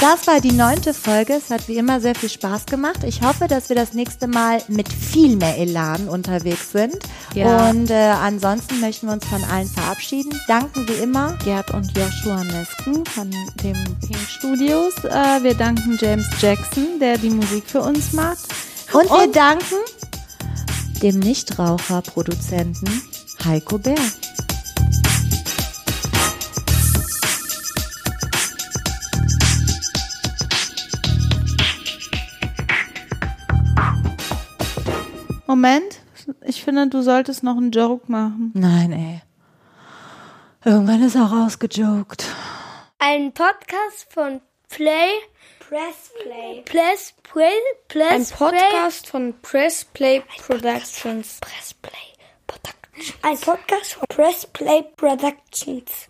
Das war die neunte Folge. Es hat wie immer sehr viel Spaß gemacht. Ich hoffe, dass wir das nächste Mal mit viel mehr Elan unterwegs sind. Ja. Und äh, ansonsten möchten wir uns von allen verabschieden. Danken wie immer Gerd und Joshua Nesken von den Pink Studios. Äh, wir danken James Jackson, der die Musik für uns macht. Und, und wir danken dem Nichtraucher-Produzenten Heiko Bär. Moment, ich finde, du solltest noch einen Joke machen. Nein, ey. Irgendwann ist er rausgejoked. Ein Podcast von Play. Press Play. Press Play. Press Ein Podcast Play. von Press Play Productions. Press Play Productions. Ein Podcast von Press Play Productions.